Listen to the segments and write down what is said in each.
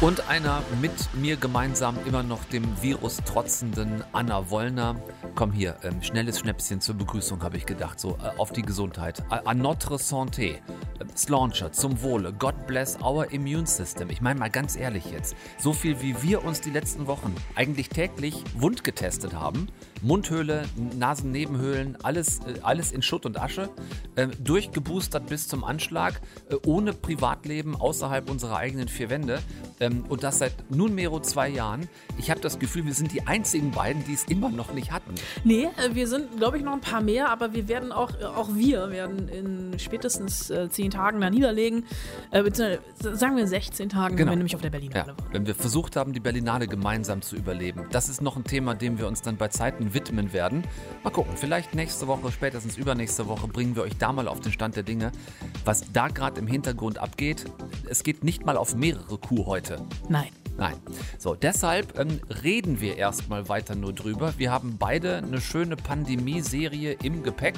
Und einer mit mir gemeinsam immer noch dem Virus trotzenden Anna Wollner. Komm hier, ähm, schnelles Schnäpschen zur Begrüßung, habe ich gedacht. So, äh, auf die Gesundheit. A, notre santé. Äh, Slauncher, zum Wohle. God bless our immune system. Ich meine mal ganz ehrlich jetzt. So viel wie wir uns die letzten Wochen eigentlich täglich wund getestet haben. Mundhöhle, Nasennebenhöhlen, alles, äh, alles in Schutt und Asche. Äh, durchgeboostert bis zum Anschlag. Äh, ohne Privatleben außerhalb unserer eigenen vier Wände. Ähm, und das seit nunmehro zwei Jahren. Ich habe das Gefühl, wir sind die einzigen beiden, die es immer noch nicht hatten. Nee, äh, wir sind, glaube ich, noch ein paar mehr, aber wir werden auch, äh, auch wir werden in spätestens äh, zehn Tagen da niederlegen. Äh, beziehungsweise sagen wir 16 Tagen, Genau. wenn wir nämlich auf der Berlinale Ja, waren. wenn wir versucht haben, die Berlinale gemeinsam zu überleben. Das ist noch ein Thema, dem wir uns dann bei Zeiten widmen werden. Mal gucken, vielleicht nächste Woche, spätestens übernächste Woche bringen wir euch da mal auf den Stand der Dinge, was da gerade im Hintergrund abgeht. Es geht nicht mal auf mehrere Kuh heute. Nein. Nein. So, deshalb ähm, reden wir erstmal weiter nur drüber. Wir haben beide eine schöne Pandemie-Serie im Gepäck.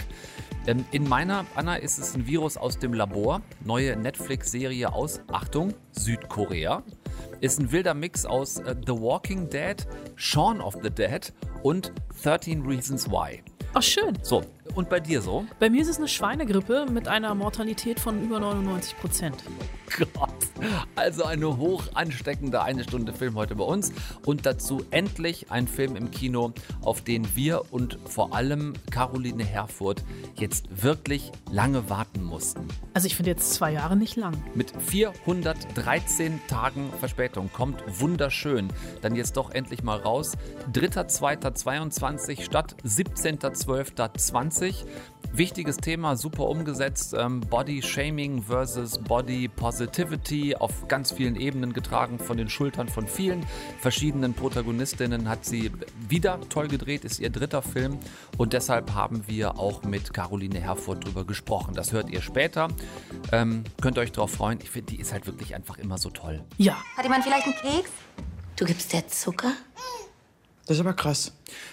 Ähm, in meiner, Anna, ist es ein Virus aus dem Labor. Neue Netflix-Serie aus, Achtung, Südkorea. Ist ein wilder Mix aus äh, The Walking Dead, Shaun of the Dead und 13 Reasons Why. Ach, schön. So, und bei dir so? Bei mir ist es eine Schweinegrippe mit einer Mortalität von über 99 Prozent. Gott. Also eine hoch ansteckende eine Stunde Film heute bei uns und dazu endlich ein Film im Kino, auf den wir und vor allem Caroline Herfurth jetzt wirklich lange warten mussten. Also ich finde jetzt zwei Jahre nicht lang. Mit 413 Tagen Verspätung kommt wunderschön. Dann jetzt doch endlich mal raus. 3.2.22 statt 17.12.20. Wichtiges Thema, super umgesetzt. Ähm, Body Shaming versus Body Positivity auf ganz vielen Ebenen getragen von den Schultern von vielen verschiedenen Protagonistinnen. Hat sie wieder toll gedreht, ist ihr dritter Film. Und deshalb haben wir auch mit Caroline Herfurth drüber gesprochen. Das hört ihr später. Ähm, könnt ihr euch drauf freuen. Ich finde, die ist halt wirklich einfach immer so toll. Ja. Hat jemand vielleicht einen Keks? Du gibst dir Zucker? Das ist aber krass.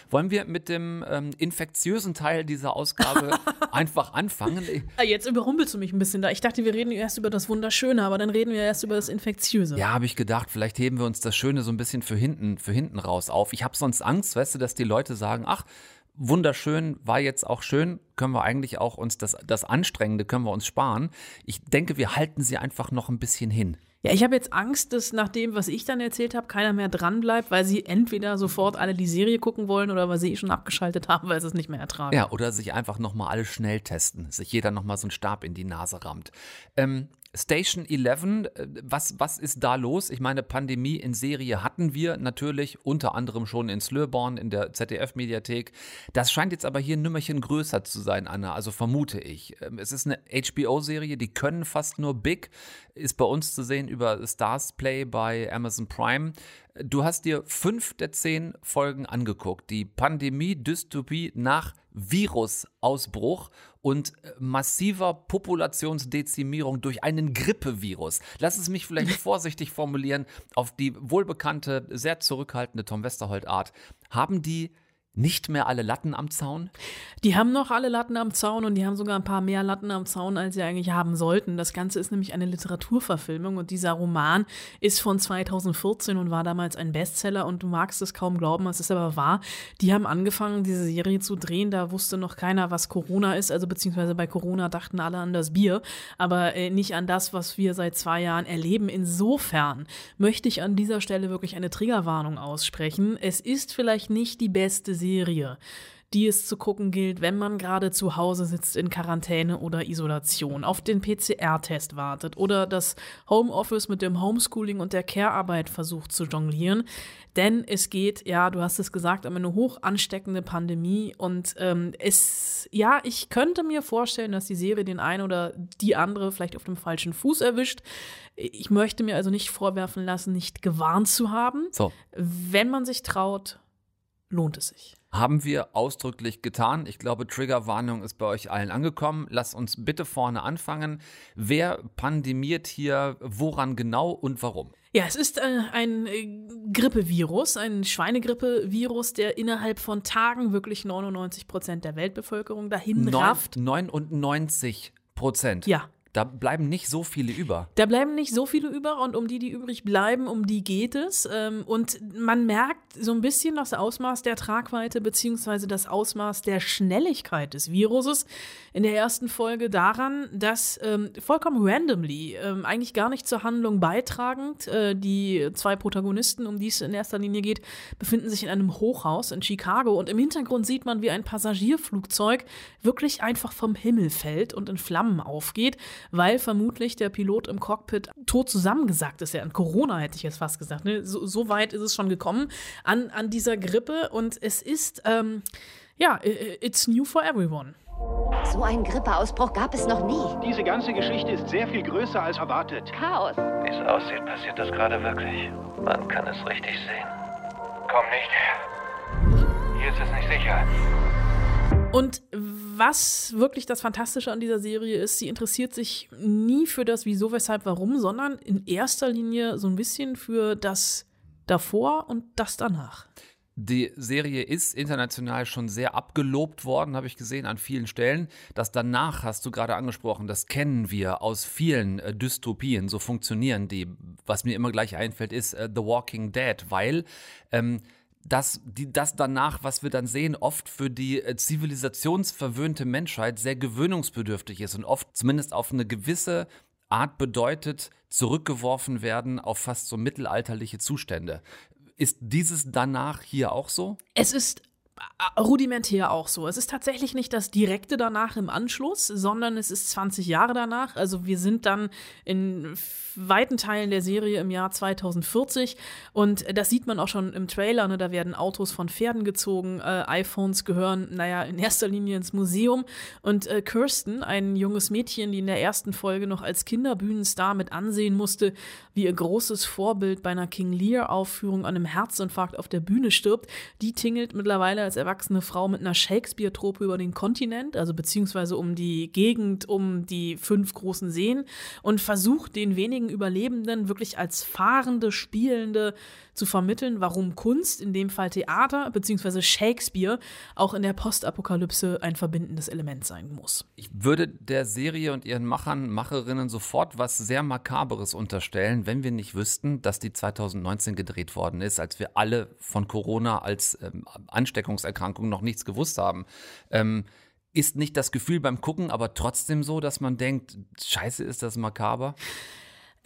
Wollen wir mit dem ähm, infektiösen Teil dieser Ausgabe einfach anfangen? Ah, Jetzt überrumpelst du mich ein bisschen da. Ich dachte, wir reden erst über das Wunderschöne, aber dann reden wir erst über das Infektiöse. Ja, habe ich gedacht, vielleicht heben wir uns das Schöne so ein bisschen für hinten, für hinten raus auf. Ich habe sonst Angst, weißt du, dass die Leute sagen, ach, wunderschön, war jetzt auch schön, können wir eigentlich auch uns das, das Anstrengende können wir uns sparen. Ich denke, wir halten sie einfach noch ein bisschen hin. Ja, ich habe jetzt Angst, dass nach dem, was ich dann erzählt habe, keiner mehr dran bleibt, weil sie entweder sofort alle die Serie gucken wollen oder weil sie eh schon abgeschaltet haben, weil sie es nicht mehr ertragen. Ja, oder sich einfach nochmal alle schnell testen, sich jeder nochmal so einen Stab in die Nase rammt. Ähm, Station 11, äh, was, was ist da los? Ich meine, Pandemie in Serie hatten wir natürlich, unter anderem schon in Slöborn, in der ZDF-Mediathek. Das scheint jetzt aber hier ein Nümmerchen größer zu sein, Anna, also vermute ich. Ähm, Es ist eine HBO-Serie, die können fast nur Big, ist bei uns zu sehen über Stars Play bei Amazon Prime. Du hast dir fünf der zehn Folgen angeguckt. Die Pandemie-Dystopie nach Virusausbruch und äh, massiver Populationsdezimierung durch einen Grippevirus. Lass es mich vielleicht vorsichtig formulieren, auf die wohlbekannte, sehr zurückhaltende Tom Westerholt-Art. Haben die nicht mehr alle Latten am Zaun? Die haben noch alle Latten am Zaun und die haben sogar ein paar mehr Latten am Zaun, als sie eigentlich haben sollten. Das Ganze ist nämlich eine Literaturverfilmung und dieser Roman ist von 2014 und war damals ein Bestseller und du magst es kaum glauben, es ist aber wahr. Die haben angefangen, diese Serie zu drehen, da wusste noch keiner, was Corona ist, also beziehungsweise bei Corona dachten alle an das Bier, aber äh, nicht an das, was wir seit zwei Jahren erleben. Insofern möchte ich an dieser Stelle wirklich eine Triggerwarnung aussprechen. Es ist vielleicht nicht die beste Serie, die es zu gucken gilt, wenn man gerade zu Hause sitzt in Quarantäne oder Isolation, auf den PCR-Test wartet oder das Homeoffice mit dem Homeschooling und der Care-Arbeit versucht zu jonglieren. Denn es geht, ja, du hast es gesagt, um eine hoch ansteckende Pandemie und ähm, es, ja, ich könnte mir vorstellen, dass die Serie den einen oder die andere vielleicht auf dem falschen Fuß erwischt. Ich möchte mir also nicht vorwerfen lassen, nicht gewarnt zu haben. So. Wenn man sich traut, lohnt es sich. Haben wir ausdrücklich getan. Ich glaube, Triggerwarnung ist bei euch allen angekommen. Lasst uns bitte vorne anfangen. Wer pandemiert hier, woran genau und warum? Ja, es ist äh, ein äh, Grippevirus, ein Schweinegrippe-Virus, der innerhalb von Tagen wirklich 99 Prozent der Weltbevölkerung dahin rafft. 99 Prozent. Ja, Da bleiben nicht so viele über. Da bleiben nicht so viele über und um die, die übrig bleiben, um die geht es. Ähm, Und man merkt so ein bisschen das Ausmaß der Tragweite beziehungsweise das Ausmaß der Schnelligkeit des Viruses in der ersten Folge daran, dass ähm, vollkommen randomly, ähm, eigentlich gar nicht zur Handlung beitragend, äh, die zwei Protagonisten, um die es in erster Linie geht, befinden sich in einem Hochhaus in Chicago und im Hintergrund sieht man, wie ein Passagierflugzeug wirklich einfach vom Himmel fällt und in Flammen aufgeht, weil vermutlich der Pilot im Cockpit tot zusammengesackt ist. Ja, an Corona hätte ich jetzt fast gesagt. Ne? So, so weit ist es schon gekommen an, an dieser Grippe und es ist, ähm, ja, it's new for everyone. So einen Grippeausbruch gab es noch nie. Diese ganze Geschichte ist sehr viel größer als erwartet. Chaos. Wie es aussieht, passiert das gerade wirklich. Man kann es richtig sehen. Komm nicht her. Hier ist es nicht sicher. Und was wirklich das Fantastische an dieser Serie ist, sie interessiert sich nie für das Wieso, Weshalb, Warum, sondern in erster Linie so ein bisschen für das davor und das danach. Die Serie ist international schon sehr abgelobt worden, habe ich gesehen, an vielen Stellen. Das danach hast du gerade angesprochen, das kennen wir aus vielen äh, Dystopien, so funktionieren die. Was mir immer gleich einfällt, ist äh, The Walking Dead, weil ähm, das, die, das danach, was wir dann sehen, oft für die äh, zivilisationsverwöhnte Menschheit sehr gewöhnungsbedürftig ist und oft zumindest auf eine gewisse Art bedeutet, zurückgeworfen werden auf fast so mittelalterliche Zustände. Ist dieses danach hier auch so? Es ist rudimentär auch so. Es ist tatsächlich nicht das direkte danach im Anschluss, sondern es ist 20 Jahre danach. Also wir sind dann in weiten Teilen der Serie im Jahr 2040 und das sieht man auch schon im Trailer. Ne? Da werden Autos von Pferden gezogen, äh, iPhones gehören, naja, in erster Linie ins Museum und äh, Kirsten, ein junges Mädchen, die in der ersten Folge noch als Kinderbühnenstar mit ansehen musste, wie ihr großes Vorbild bei einer King Lear-Aufführung an einem Herzinfarkt auf der Bühne stirbt, die tingelt mittlerweile als erwachsene Frau mit einer Shakespeare-Trope über den Kontinent, also beziehungsweise um die Gegend, um die fünf großen Seen und versucht den wenigen Überlebenden wirklich als fahrende, spielende zu vermitteln, warum Kunst, in dem Fall Theater, beziehungsweise Shakespeare, auch in der Postapokalypse ein verbindendes Element sein muss. Ich würde der Serie und ihren Machern, Macherinnen sofort was sehr Makaberes unterstellen, wenn wir nicht wüssten, dass die 2019 gedreht worden ist, als wir alle von Corona als ähm, Ansteckungserkrankung noch nichts gewusst haben. Ähm, ist nicht das Gefühl beim Gucken aber trotzdem so, dass man denkt, scheiße, ist das makaber?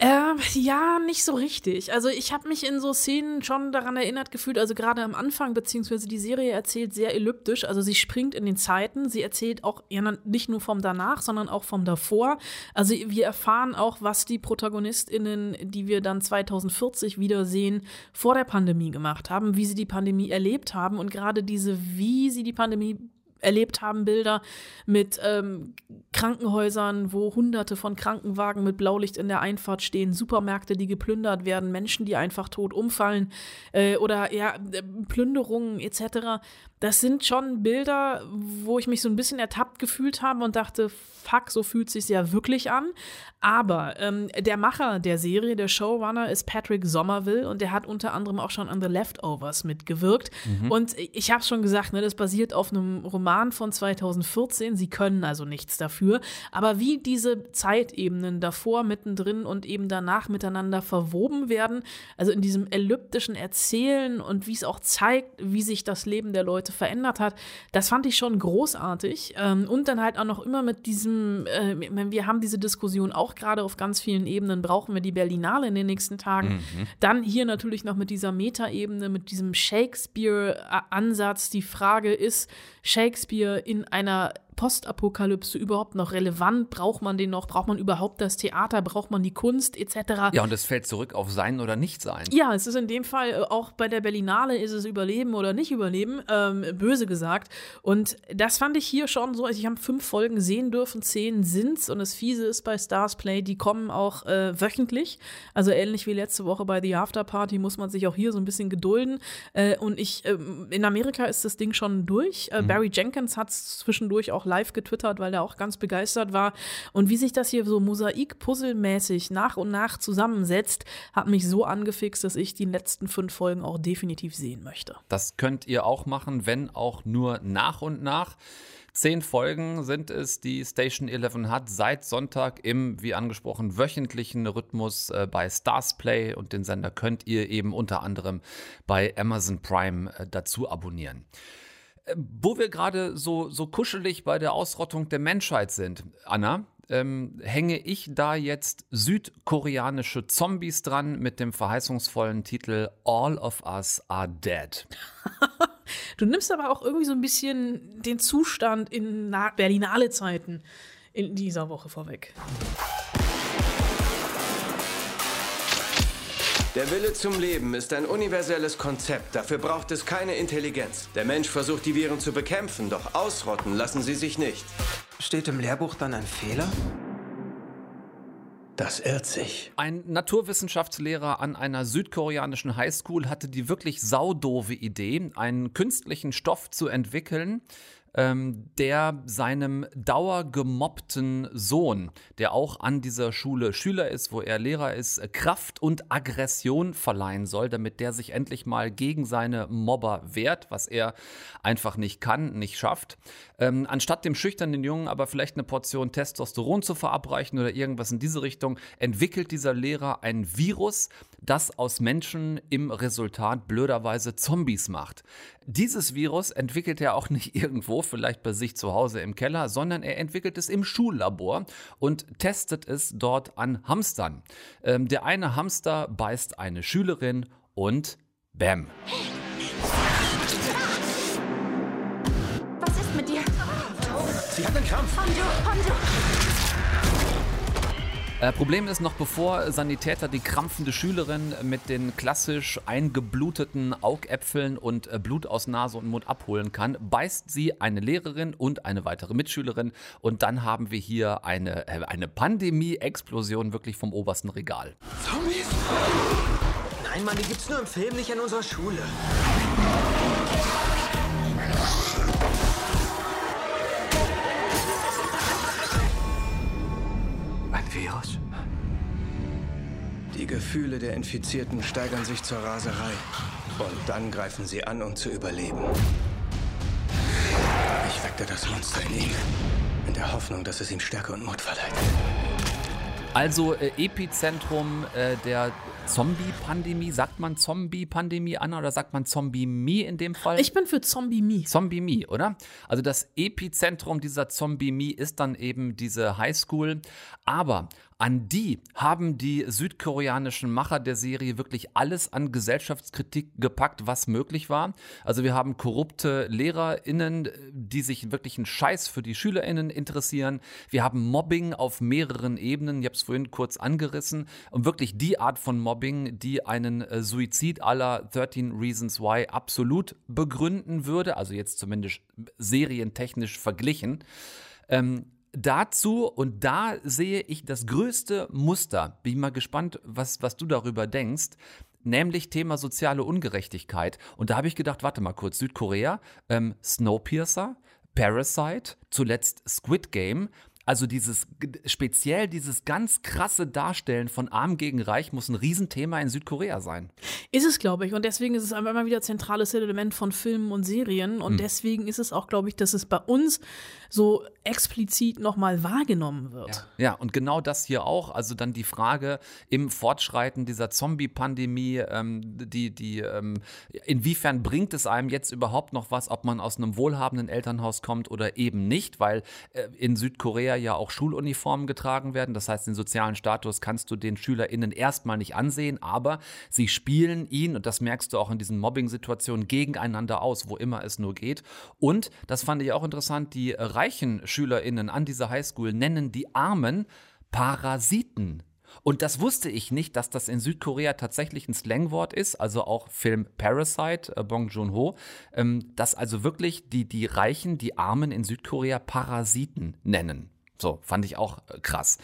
Ähm, ja, nicht so richtig. Also ich habe mich in so Szenen schon daran erinnert gefühlt, also gerade am Anfang, beziehungsweise die Serie erzählt sehr elliptisch, also sie springt in den Zeiten, sie erzählt auch ja, nicht nur vom danach, sondern auch vom davor. Also wir erfahren auch, was die ProtagonistInnen, die wir dann 2040 wiedersehen, vor der Pandemie gemacht haben, wie sie die Pandemie erlebt haben und gerade diese, wie sie die Pandemie erlebt haben, Bilder mit ähm, Krankenhäusern, wo hunderte von Krankenwagen mit Blaulicht in der Einfahrt stehen, Supermärkte, die geplündert werden, Menschen, die einfach tot umfallen äh, oder ja, äh, Plünderungen etc. Das sind schon Bilder, wo ich mich so ein bisschen ertappt gefühlt habe und dachte, fuck, so fühlt sich ja wirklich an. Aber ähm, der Macher der Serie, der Showrunner, ist Patrick Somerville und der hat unter anderem auch schon an The Leftovers mitgewirkt. Und ich habe schon gesagt, ne, das basiert auf einem Roman von 2014. Sie können also nichts dafür. Aber wie diese Zeitebenen davor, mittendrin und eben danach miteinander verwoben werden, also in diesem elliptischen Erzählen und wie es auch zeigt, wie sich das Leben der Leute verändert hat, das fand ich schon großartig. Ähm, und dann halt auch noch immer mit diesem, äh, wir haben diese Diskussion auch gerade auf ganz vielen Ebenen, brauchen wir die Berlinale in den nächsten Tagen. Dann hier natürlich noch mit dieser Metaebene, mit diesem Shakespeare-Ansatz. Die Frage ist, Shakespeare in einer Postapokalypse überhaupt noch relevant? Braucht man den noch? Braucht man überhaupt das Theater? Braucht man die Kunst etc.? Ja, und es fällt zurück auf Sein oder Nicht-Sein. Ja, es ist in dem Fall äh, auch bei der Berlinale ist es Überleben oder nicht Überleben, ähm, böse gesagt. Und das fand ich hier schon so. Also ich habe fünf Folgen sehen dürfen, zehn sind's. Und das Fiese ist bei Stars Play, die kommen auch äh, wöchentlich. Also ähnlich wie letzte Woche bei The After Party muss man sich auch hier so ein bisschen gedulden. Äh, und ich, äh, in Amerika ist das Ding schon durch. Äh, mhm. Barry Jenkins hat es zwischendurch auch live getwittert, weil er auch ganz begeistert war. Und wie sich das hier so mosaik-puzzelmäßig nach und nach zusammensetzt, hat mich so angefixt, dass ich die letzten fünf Folgen auch definitiv sehen möchte. Das könnt ihr auch machen, wenn auch nur nach und nach. Zehn Folgen sind es, die Station 11 hat, seit Sonntag im, wie angesprochen, wöchentlichen Rhythmus äh, bei Stars Play und den Sender könnt ihr eben unter anderem bei Amazon Prime äh, dazu abonnieren. Wo wir gerade so, so kuschelig bei der Ausrottung der Menschheit sind, Anna, ähm, hänge ich da jetzt südkoreanische Zombies dran mit dem verheißungsvollen Titel All of Us Are Dead. du nimmst aber auch irgendwie so ein bisschen den Zustand in Berlinale Zeiten in dieser Woche vorweg. Der Wille zum Leben ist ein universelles Konzept. Dafür braucht es keine Intelligenz. Der Mensch versucht, die Viren zu bekämpfen, doch ausrotten lassen sie sich nicht. Steht im Lehrbuch dann ein Fehler? Das irrt sich. Ein Naturwissenschaftslehrer an einer südkoreanischen Highschool hatte die wirklich saudove Idee, einen künstlichen Stoff zu entwickeln, ähm, der seinem dauergemobbten Sohn, der auch an dieser Schule Schüler ist, wo er Lehrer ist, Kraft und Aggression verleihen soll, damit der sich endlich mal gegen seine Mobber wehrt, was er einfach nicht kann, nicht schafft. Ähm, anstatt dem schüchternen Jungen aber vielleicht eine Portion Testosteron zu verabreichen oder irgendwas in diese Richtung, entwickelt dieser Lehrer ein Virus, das aus Menschen im Resultat blöderweise Zombies macht. Dieses Virus entwickelt er auch nicht irgendwo, vielleicht bei sich zu Hause im Keller, sondern er entwickelt es im Schullabor und testet es dort an Hamstern. Ähm, der eine Hamster beißt eine Schülerin und Bäm. Einen Krampf. Hondo, Hondo. Äh, Problem ist noch, bevor Sanitäter die krampfende Schülerin mit den klassisch eingebluteten Augäpfeln und äh, Blut aus Nase und Mund abholen kann, beißt sie eine Lehrerin und eine weitere Mitschülerin und dann haben wir hier eine, äh, eine Pandemie-Explosion wirklich vom obersten Regal. Zombies? Nein, Mann, die gibt's nur im Film, nicht an unserer Schule. Die Gefühle der Infizierten steigern sich zur Raserei. Und dann greifen sie an, um zu überleben. Ich weckte das Monster in ihm. In der Hoffnung, dass es ihm Stärke und Mut verleiht. Also äh, Epizentrum äh, der Zombie-Pandemie. Sagt man Zombie-Pandemie, Anna, oder sagt man Zombie-Me in dem Fall? Ich bin für Zombie-Me. Zombie-Me, oder? Also das Epizentrum dieser Zombie-Me ist dann eben diese Highschool. Aber an die haben die südkoreanischen Macher der Serie wirklich alles an Gesellschaftskritik gepackt, was möglich war. Also wir haben korrupte LehrerInnen, die sich wirklich einen Scheiß für die SchülerInnen interessieren. Wir haben Mobbing auf mehreren Ebenen. Ich habe es vorhin kurz angerissen. Und wirklich die Art von Mobbing, die einen äh, Suizid aller 13 Reasons Why absolut begründen würde. Also jetzt zumindest serientechnisch verglichen. Ähm, dazu, und da sehe ich das größte Muster, bin mal gespannt, was, was du darüber denkst, nämlich Thema soziale Ungerechtigkeit. Und da habe ich gedacht, warte mal kurz, Südkorea, ähm, Snowpiercer, Parasite, zuletzt Squid Game. Also dieses speziell dieses ganz krasse Darstellen von Arm gegen Reich muss ein Riesenthema in Südkorea sein. Ist es, glaube ich. Und deswegen ist es einfach immer wieder zentrales Element von Filmen und Serien. Und hm. deswegen ist es auch, glaube ich, dass es bei uns so explizit nochmal wahrgenommen wird. Ja. ja, und genau das hier auch. Also dann die Frage im Fortschreiten dieser Zombie-Pandemie, ähm, die, die, ähm, inwiefern bringt es einem jetzt überhaupt noch was, ob man aus einem wohlhabenden Elternhaus kommt oder eben nicht, weil äh, in Südkorea Südkorea ja auch Schuluniformen getragen werden. Das heißt, den sozialen Status kannst du den SchülerInnen erstmal nicht ansehen, aber sie spielen ihn, und das merkst du auch in diesen Mobbing-Situationen, gegeneinander aus, wo immer es nur geht. Und, das fand ich auch interessant, die reichen SchülerInnen an dieser Highschool nennen die Armen Parasiten. Und das wusste ich nicht, dass das in Südkorea tatsächlich ein Slangwort ist, also auch Film Parasite, äh, Bong Joon-ho, ähm, dass also wirklich die, die Reichen, die Armen in Südkorea Parasiten nennen. So, fand ich auch äh, krass.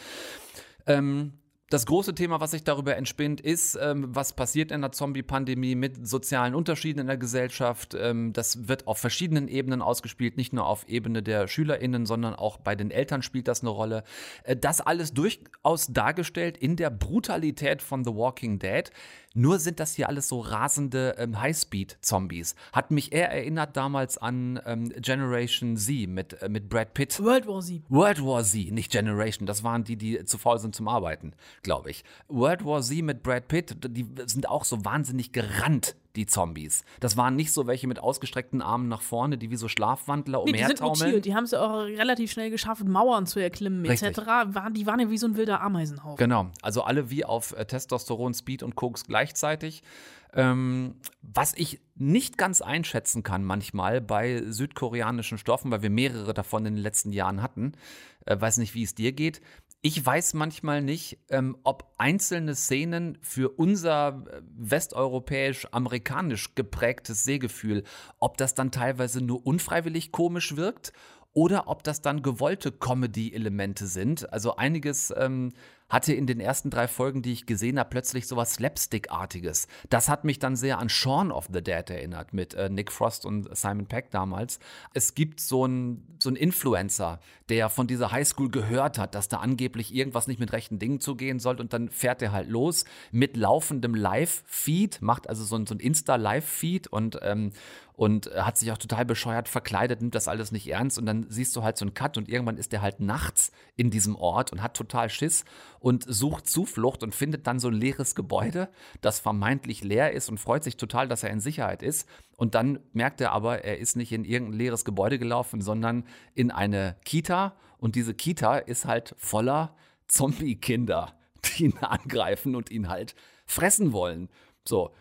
Ähm, das große Thema, was sich darüber entspinnt, ist, ähm, was passiert in der Zombie-Pandemie mit sozialen Unterschieden in der Gesellschaft. Ähm, das wird auf verschiedenen Ebenen ausgespielt, nicht nur auf Ebene der SchülerInnen, sondern auch bei den Eltern spielt das eine Rolle. Äh, das alles durchaus dargestellt in der Brutalität von The Walking Dead. Nur sind das hier alles so rasende ähm, Highspeed-Zombies. Hat mich eher erinnert damals an ähm, Generation Z mit, äh, mit Brad Pitt. World War Z. World War Z, nicht Generation. Das waren die, die zu faul sind zum Arbeiten, glaube ich. World War Z mit Brad Pitt, die sind auch so wahnsinnig gerannt die Zombies. Das waren nicht so welche mit ausgestreckten Armen nach vorne, die wie so Schlafwandler Nee, die sind umhertaumeln. mutiert. Die haben es auch relativ schnell geschafft, Mauern zu erklimmen, etc. Waren, die waren ja wie so ein wilder Ameisenhaufen. Genau, also alle wie auf äh, Testosteron, Speed und Koks gleichzeitig. Ähm, was ich nicht ganz einschätzen kann manchmal bei südkoreanischen Stoffen, weil wir mehrere davon in den letzten Jahren hatten, äh, weiß nicht, wie es dir geht. Ich weiß manchmal nicht, ähm, ob einzelne Szenen für unser äh, westeuropäisch-amerikanisch geprägtes Sehgefühl, ob das dann teilweise nur unfreiwillig komisch wirkt oder ob das dann gewollte Comedy-Elemente sind. Also einiges ähm, hatte in den ersten drei Folgen, die ich gesehen habe, plötzlich sowas Slapstick-artiges. Das hat mich dann sehr an Shaun of the Dead erinnert mit äh, Nick Frost und Simon Peck damals. Es gibt so einen so Influencer, der von dieser Highschool gehört hat, dass da angeblich irgendwas nicht mit rechten Dingen zugehen soll und dann fährt er halt los mit laufendem Live-Feed, macht also so ein, so ein Insta-Live-Feed und ähm, und hat sich auch total bescheuert verkleidet, nimmt das alles nicht ernst und dann siehst du halt so einen Cut und irgendwann ist der halt nachts in diesem Ort und hat total Schiss und sucht Zuflucht und findet dann so ein leeres Gebäude, das vermeintlich leer ist und freut sich total, dass er in Sicherheit ist und dann merkt er aber, er ist nicht in irgendein leeres Gebäude gelaufen, sondern in eine Kita und diese Kita ist halt voller Zombie-Kinder, die ihn angreifen und ihn halt fressen wollen. So,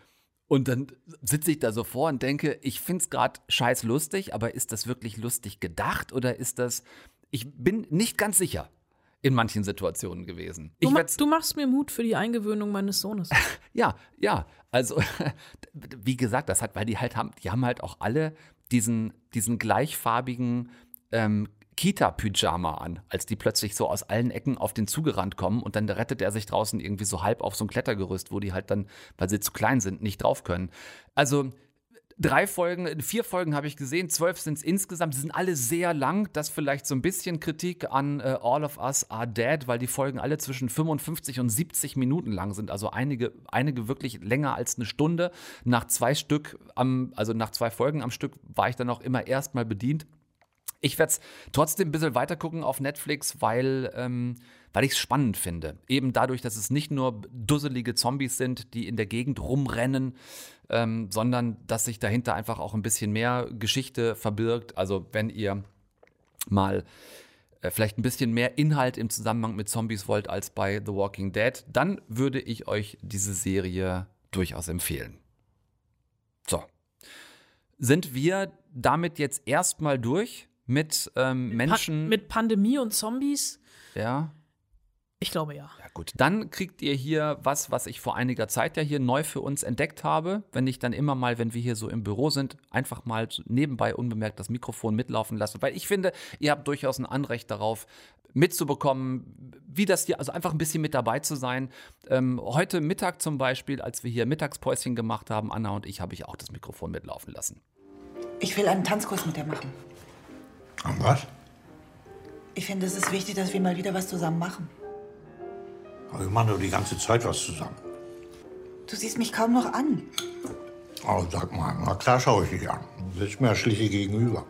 und dann sitze ich da so vor und denke, ich finde es gerade scheiß lustig, aber ist das wirklich lustig gedacht oder ist das. Ich bin nicht ganz sicher in manchen Situationen gewesen. Du, Ich ma du machst mir Mut für die Eingewöhnung meines Sohnes. ja, ja. Also, wie gesagt, das hat, weil die halt haben, die haben halt auch alle diesen, diesen gleichfarbigen ähm, Kita-Pyjama an, als die plötzlich so aus allen Ecken auf den zugerannt kommen und dann rettet er sich draußen irgendwie so halb auf so ein Klettergerüst, wo die halt dann, weil sie zu klein sind, nicht drauf können. Also drei Folgen, vier Folgen habe ich gesehen, zwölf sind es insgesamt. Sie sind alle sehr lang. Das vielleicht so ein bisschen Kritik an äh, All of Us Are Dead, weil die Folgen alle zwischen 55 und 70 Minuten lang sind. Also einige, einige wirklich länger als eine Stunde. Nach zwei Stück am, also nach zwei Folgen am Stück war ich dann auch immer erstmal bedient. Ich werde es trotzdem ein bisschen weiter gucken auf Netflix, weil, ähm, weil ich es spannend finde. Eben dadurch, dass es nicht nur dusselige Zombies sind, die in der Gegend rumrennen, ähm, sondern dass sich dahinter einfach auch ein bisschen mehr Geschichte verbirgt. Also wenn ihr mal äh, vielleicht ein bisschen mehr Inhalt im Zusammenhang mit Zombies wollt als bei The Walking Dead, dann würde ich euch diese Serie durchaus empfehlen. So. Sind wir damit jetzt erstmal durch mit ähm, Menschen? Pa mit Pandemie und Zombies? ja. Ich glaube ja. Ja, gut. Dann kriegt ihr hier was, was ich vor einiger Zeit ja hier neu für uns entdeckt habe. Wenn ich dann immer mal, wenn wir hier so im Büro sind, einfach mal nebenbei unbemerkt das Mikrofon mitlaufen lasse. Weil ich finde, ihr habt durchaus ein Anrecht darauf, mitzubekommen, wie das hier, also einfach ein bisschen mit dabei zu sein. Ähm, heute Mittag zum Beispiel, als wir hier Mittagspäuschen gemacht haben, Anna und ich, habe ich auch das Mikrofon mitlaufen lassen. Ich will einen Tanzkurs mit dir machen. Und was? Ich finde, es ist wichtig, dass wir mal wieder was zusammen machen. Aber wir machen doch die ganze Zeit was zusammen. Du siehst mich kaum noch an. Oh, sag mal, na klar schaue ich dich an. Du sitzt mir ja schließlich gegenüber.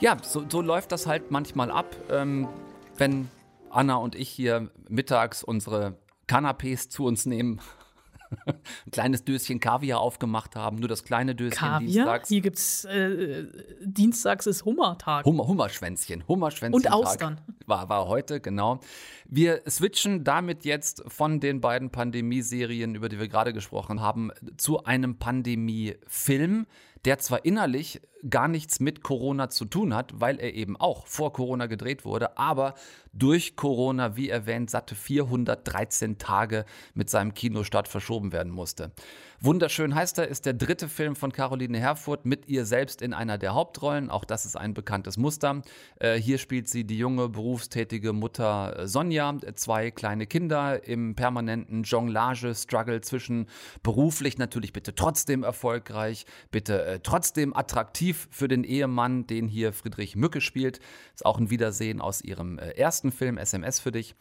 Ja, so, so läuft das halt manchmal ab, ähm, wenn Anna und ich hier mittags unsere Canapés zu uns nehmen ein kleines Döschen Kaviar aufgemacht haben, nur das kleine Döschen Kaviar? dienstags. Hier gibt's äh, dienstags ist Hummertag. Hummer, Hummerschwänzchen, Hummerschwänzchen. Und Austern. War, war heute, genau. Wir switchen damit jetzt von den beiden Pandemieserien, über die wir gerade gesprochen haben, zu einem Pandemiefilm, der zwar innerlich gar nichts mit Corona zu tun hat, weil er eben auch vor Corona gedreht wurde, aber durch Corona, wie erwähnt, satte 413 Tage mit seinem Kinostart verschoben werden musste. Wunderschön heißt er, ist der dritte Film von Caroline Herfurth mit ihr selbst in einer der Hauptrollen. Auch das ist ein bekanntes Muster. Äh, hier spielt sie die junge, berufstätige Mutter äh, Sonja, zwei kleine Kinder im permanenten Jonglage-Struggle zwischen beruflich natürlich bitte trotzdem erfolgreich, bitte äh, trotzdem attraktiv für den Ehemann, den hier Friedrich Mücke spielt. Ist auch ein Wiedersehen aus ihrem ersten Film SMS für dich.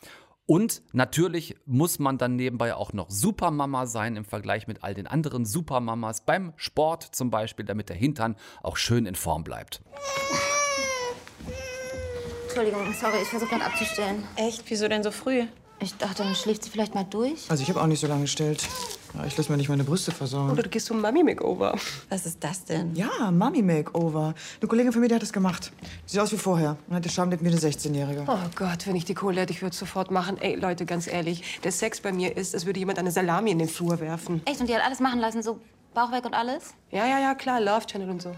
Und natürlich muss man dann nebenbei auch noch Supermama sein im Vergleich mit all den anderen Supermamas beim Sport zum Beispiel, damit der Hintern auch schön in Form bleibt. Entschuldigung, sorry, ich versuche gerade abzustellen. Echt? Wieso denn so früh? Ich dachte, dann schläft sie vielleicht mal durch. Also ich habe auch nicht so lange gestellt. Ja, ich lasse mir nicht meine Brüste versauen. Oder du gehst zum Mami-Makeover. Was ist das denn? Ja, Mami-Makeover. Eine Kollegin von mir, die hat das gemacht. Sieht aus wie vorher und hat den Charme wie eine 16-Jährige. Oh Gott, wenn ich die Kohle hätte, ich würde es sofort machen. Ey, Leute, ganz ehrlich, der Sex bei mir ist, als würde jemand eine Salami in den Flur werfen. Echt? Und die hat alles machen lassen, so Bauch weg und alles? Ja, ja, ja, klar, Love Channel und so.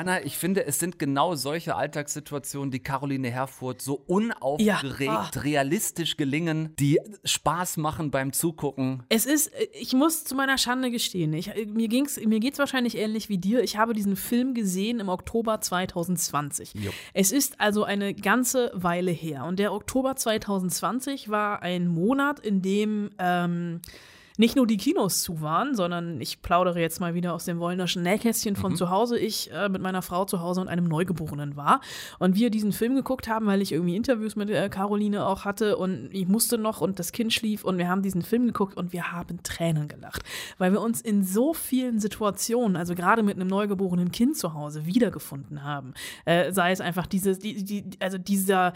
Anna, ich finde, es sind genau solche Alltagssituationen, die Caroline Herfurth so unaufgeregt, Ja. Ah. realistisch gelingen, die Spaß machen beim Zugucken. Es ist, ich muss zu meiner Schande gestehen, ich, mir, ging's, mir geht's wahrscheinlich ähnlich wie dir. Ich habe diesen Film gesehen im Oktober 2020. Jo. Es ist also eine ganze Weile her. Und der Oktober 2020 war ein Monat, in dem ähm, nicht nur die Kinos zu waren, sondern ich plaudere jetzt mal wieder aus dem Wollnerschen Nähkästchen von Mhm. zu Hause. Ich äh, mit meiner Frau zu Hause und einem Neugeborenen war. Und wir diesen Film geguckt haben, weil ich irgendwie Interviews mit äh, Caroline auch hatte und ich musste noch und das Kind schlief und wir haben diesen Film geguckt und wir haben Tränen gelacht, weil wir uns in so vielen Situationen, also gerade mit einem neugeborenen Kind zu Hause, wiedergefunden haben. Äh, sei es einfach dieses, die, die, also dieser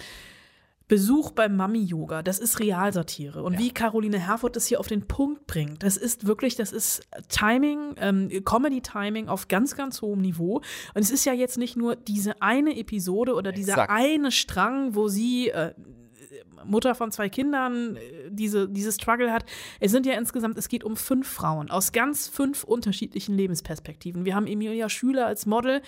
Besuch beim Mami-Yoga, das ist Realsatire. Und wie Caroline Herfurth das hier auf den Punkt bringt, das ist wirklich, das ist Timing, ähm, Comedy-Timing auf ganz, ganz hohem Niveau. Und es ist ja jetzt nicht nur diese eine Episode oder dieser Exakt. eine Strang, wo sie äh, Mutter von zwei Kindern äh, diese, diese Struggle hat. Es sind ja insgesamt, es geht um fünf Frauen aus ganz fünf unterschiedlichen Lebensperspektiven. Wir haben Emilia Schüler als Model,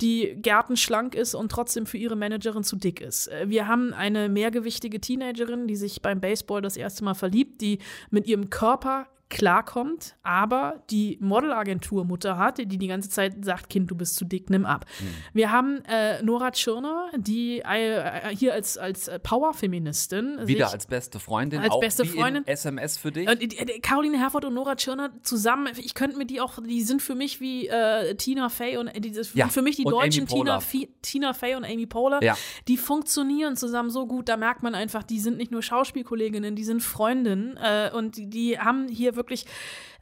die gärtenschlank ist und trotzdem für ihre Managerin zu dick ist. Äh, Wir haben eine mehrgewichtige Teenagerin, die sich beim Baseball das erste Mal verliebt, die mit ihrem Körper klarkommt, aber die Modelagentur-Mutter hat, die die ganze Zeit sagt, Kind, du bist zu dick, nimm ab. Wir haben äh, Nora Tschirner, die äh, hier als, als Powerfeministin Wieder als beste Freundin, Als auch beste Freundin. in SMS für dich. und die- die- Caroline Herford und Nora Tschirner zusammen, ich könnte mir die auch, die sind für mich wie äh, Tina Fey und äh, die, Ja, für mich die deutschen Tina, Poehler. Fi- Tina Fey und Amy Poehler. Ja. Die funktionieren zusammen so gut, da merkt man einfach, die sind nicht nur Schauspielkolleginnen, die sind Freundinnen äh, und die, die haben hier wirklich, wirklich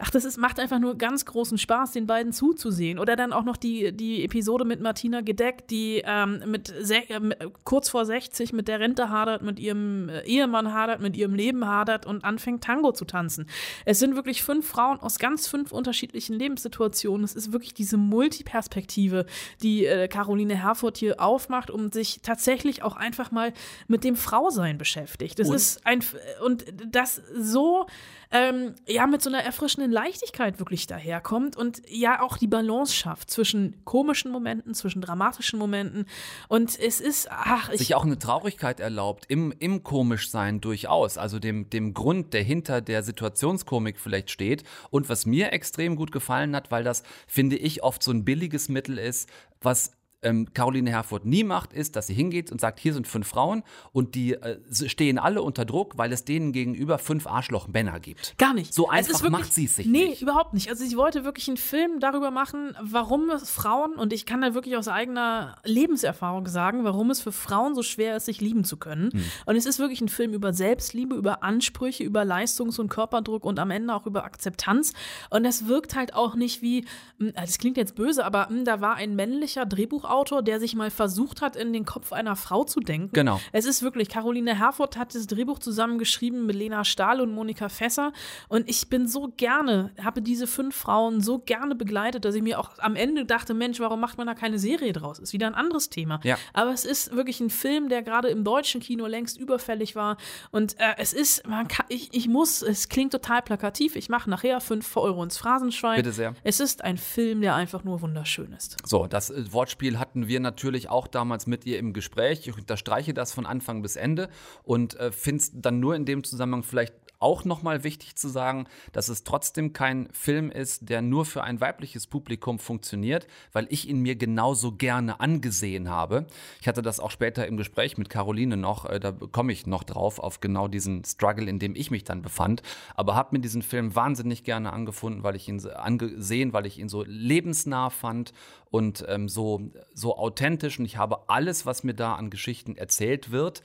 ach, das ist, macht einfach nur ganz großen Spaß, den beiden zuzusehen. Oder dann auch noch die, die Episode mit Martina Gedeck, die ähm, mit, äh, mit kurz vor 60 mit der Rente hadert, mit ihrem äh, Ehemann hadert, mit ihrem Leben hadert und anfängt Tango zu tanzen. Es sind wirklich fünf Frauen aus ganz fünf unterschiedlichen Lebenssituationen. Es ist wirklich diese Multiperspektive, die äh, Caroline Herfurth hier aufmacht, um sich tatsächlich auch einfach mal mit dem Frausein beschäftigt. Das Und? ist ein und das so ähm, ja mit so einer erfrischenden Leichtigkeit wirklich daherkommt und ja auch die Balance schafft zwischen komischen Momenten, zwischen dramatischen Momenten und es ist ach ich sich auch eine Traurigkeit erlaubt, im, im Komischsein durchaus, also dem, dem Grund, der hinter der Situationskomik vielleicht steht. Und was mir extrem gut gefallen hat, weil das, finde ich, oft so ein billiges Mittel ist, was ähm, Caroline Herfurth nie macht, ist, dass sie hingeht und sagt, hier sind fünf Frauen und die äh, stehen alle unter Druck, weil es denen gegenüber fünf Arschloch-Männer gibt. Gar nicht. So einfach wirklich- macht sie es sich Nee, nicht. überhaupt nicht. Also sie wollte wirklich einen Film darüber machen, warum es Frauen, und ich kann da wirklich aus eigener Lebenserfahrung sagen, warum es für Frauen so schwer ist, sich lieben zu können. Hm. Und es ist wirklich ein Film über Selbstliebe, über Ansprüche, über Leistungs- und Körperdruck und am Ende auch über Akzeptanz. Und das wirkt halt auch nicht wie, mh, das klingt jetzt böse, aber mh, da war ein männlicher Drehbuchautor, der sich mal versucht hat, in den Kopf einer Frau zu denken. Genau. Es ist wirklich, Caroline Herford hat das Drehbuch zusammengeschrieben mit Lena Stahl und Monika Fässer. Und ich bin so gerne, habe diese fünf Frauen so gerne begleitet, dass ich mir auch am Ende dachte, Mensch, warum macht man da keine Serie draus? Ist wieder ein anderes Thema. Ja. Aber es ist wirklich ein Film, der gerade im deutschen Kino längst überfällig war. Und äh, es ist, man kann, ich, ich muss, es klingt total plakativ. Ich mache nachher fünf Euro ins Phrasenschwein. Bitte sehr. Es ist ein Film, der einfach nur wunderschön ist. So, das äh, Wortspiel hatten wir natürlich auch damals mit ihr im Gespräch. Ich unterstreiche das von Anfang bis Ende und äh, finde es dann nur in dem Zusammenhang vielleicht auch nochmal wichtig zu sagen, dass es trotzdem kein Film ist, der nur für ein weibliches Publikum funktioniert, weil ich ihn mir genauso gerne angesehen habe. Ich hatte das auch später im Gespräch mit Caroline noch, äh, da komme ich noch drauf, auf genau diesen Struggle, in dem ich mich dann befand. Aber habe mir diesen Film wahnsinnig gerne angefunden, weil ich ihn angesehen, weil ich ihn so lebensnah fand und ähm, so, so authentisch. Und ich habe alles, was mir da an Geschichten erzählt wird,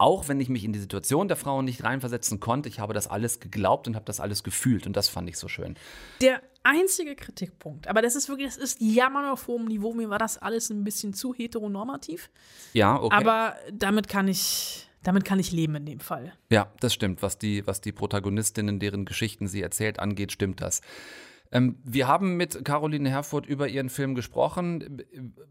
auch wenn ich mich in die Situation der Frauen nicht reinversetzen konnte, ich habe das alles geglaubt und habe das alles gefühlt und das fand ich so schön. Der einzige Kritikpunkt, aber das ist wirklich, das ist jammern auf hohem Niveau, mir war das alles ein bisschen zu heteronormativ. Ja, okay. Aber damit kann ich, damit kann ich leben in dem Fall. Ja, das stimmt. Was die, was die Protagonistinnen, deren Geschichten sie erzählt, angeht, stimmt das. Ähm, wir haben mit Caroline Herfurth über ihren Film gesprochen.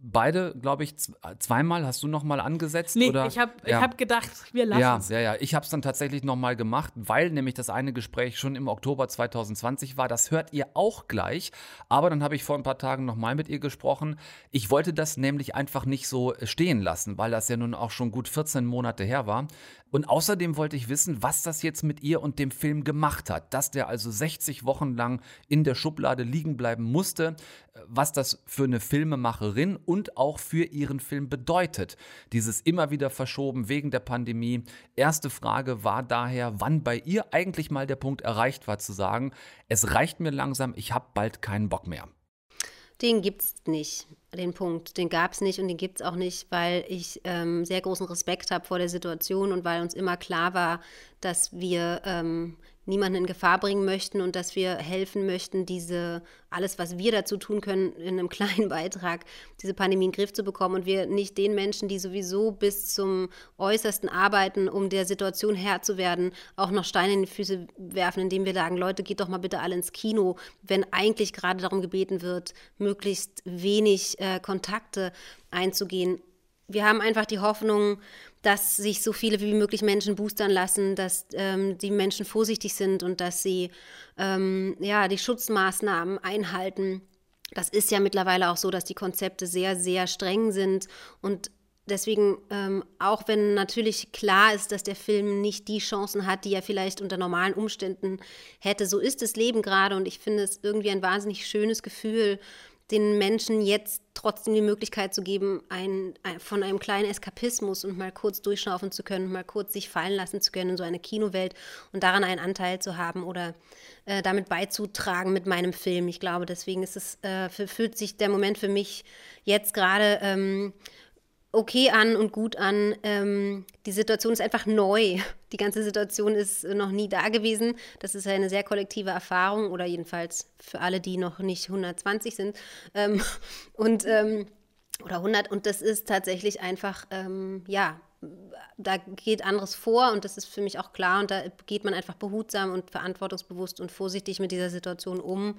Beide, glaube ich, zweimal. Hast du noch mal angesetzt? Nee, oder? ich habe ja. hab gedacht, wir lassen ja, es. Ja, ja, Ich habe es dann tatsächlich noch mal gemacht, weil nämlich das eine Gespräch schon im Oktober 2020 war. Das hört ihr auch gleich. Aber dann habe ich vor ein paar Tagen noch mal mit ihr gesprochen. Ich wollte das nämlich einfach nicht so stehen lassen, weil das ja nun auch schon gut 14 Monate her war. Und außerdem wollte ich wissen, was das jetzt mit ihr und dem Film gemacht hat. Dass der also 60 Wochen lang in der Schublade liegen bleiben musste, was das für eine Filmemacherin und auch für ihren Film bedeutet. Dieses immer wieder verschoben wegen der Pandemie. Erste Frage war daher, wann bei ihr eigentlich mal der Punkt erreicht war zu sagen, es reicht mir langsam, ich habe bald keinen Bock mehr. Den gibt's nicht, den Punkt. Den gab's nicht und den gibt's auch nicht, weil ich ähm, sehr großen Respekt habe vor der Situation und weil uns immer klar war, dass wir ähm, niemanden in Gefahr bringen möchten und dass wir helfen möchten, diese alles, was wir dazu tun können, in einem kleinen Beitrag, diese Pandemie in den Griff zu bekommen und wir nicht den Menschen, die sowieso bis zum Äußersten arbeiten, um der Situation Herr zu werden, auch noch Steine in die Füße werfen, indem wir sagen, Leute, geht doch mal bitte alle ins Kino, wenn eigentlich gerade darum gebeten wird, möglichst wenig äh, Kontakte einzugehen. Wir haben einfach die Hoffnung, dass sich so viele wie möglich Menschen boostern lassen, dass ähm, die Menschen vorsichtig sind und dass sie ähm, ja, die Schutzmaßnahmen einhalten. Das ist ja mittlerweile auch so, dass die Konzepte sehr, sehr streng sind und deswegen, ähm, auch wenn natürlich klar ist, dass der Film nicht die Chancen hat, die er vielleicht unter normalen Umständen hätte, so ist das Leben gerade und ich finde es irgendwie ein wahnsinnig schönes Gefühl, den Menschen jetzt trotzdem die Möglichkeit zu geben, ein, ein, von einem kleinen Eskapismus und mal kurz durchschnaufen zu können, mal kurz sich fallen lassen zu können in so eine Kinowelt und daran einen Anteil zu haben oder äh, damit beizutragen mit meinem Film. Ich glaube, deswegen ist es, äh, fühlt sich der Moment für mich jetzt gerade ähm, okay an und gut an. Ähm, die Situation ist einfach neu. Die ganze Situation ist noch nie da gewesen. Das ist eine sehr kollektive Erfahrung oder jedenfalls für alle, die noch nicht 120 sind. Ähm, und ähm, oder 100 und das ist tatsächlich einfach, ähm, ja, da geht anderes vor und das ist für mich auch klar und da geht man einfach behutsam und verantwortungsbewusst und vorsichtig mit dieser Situation um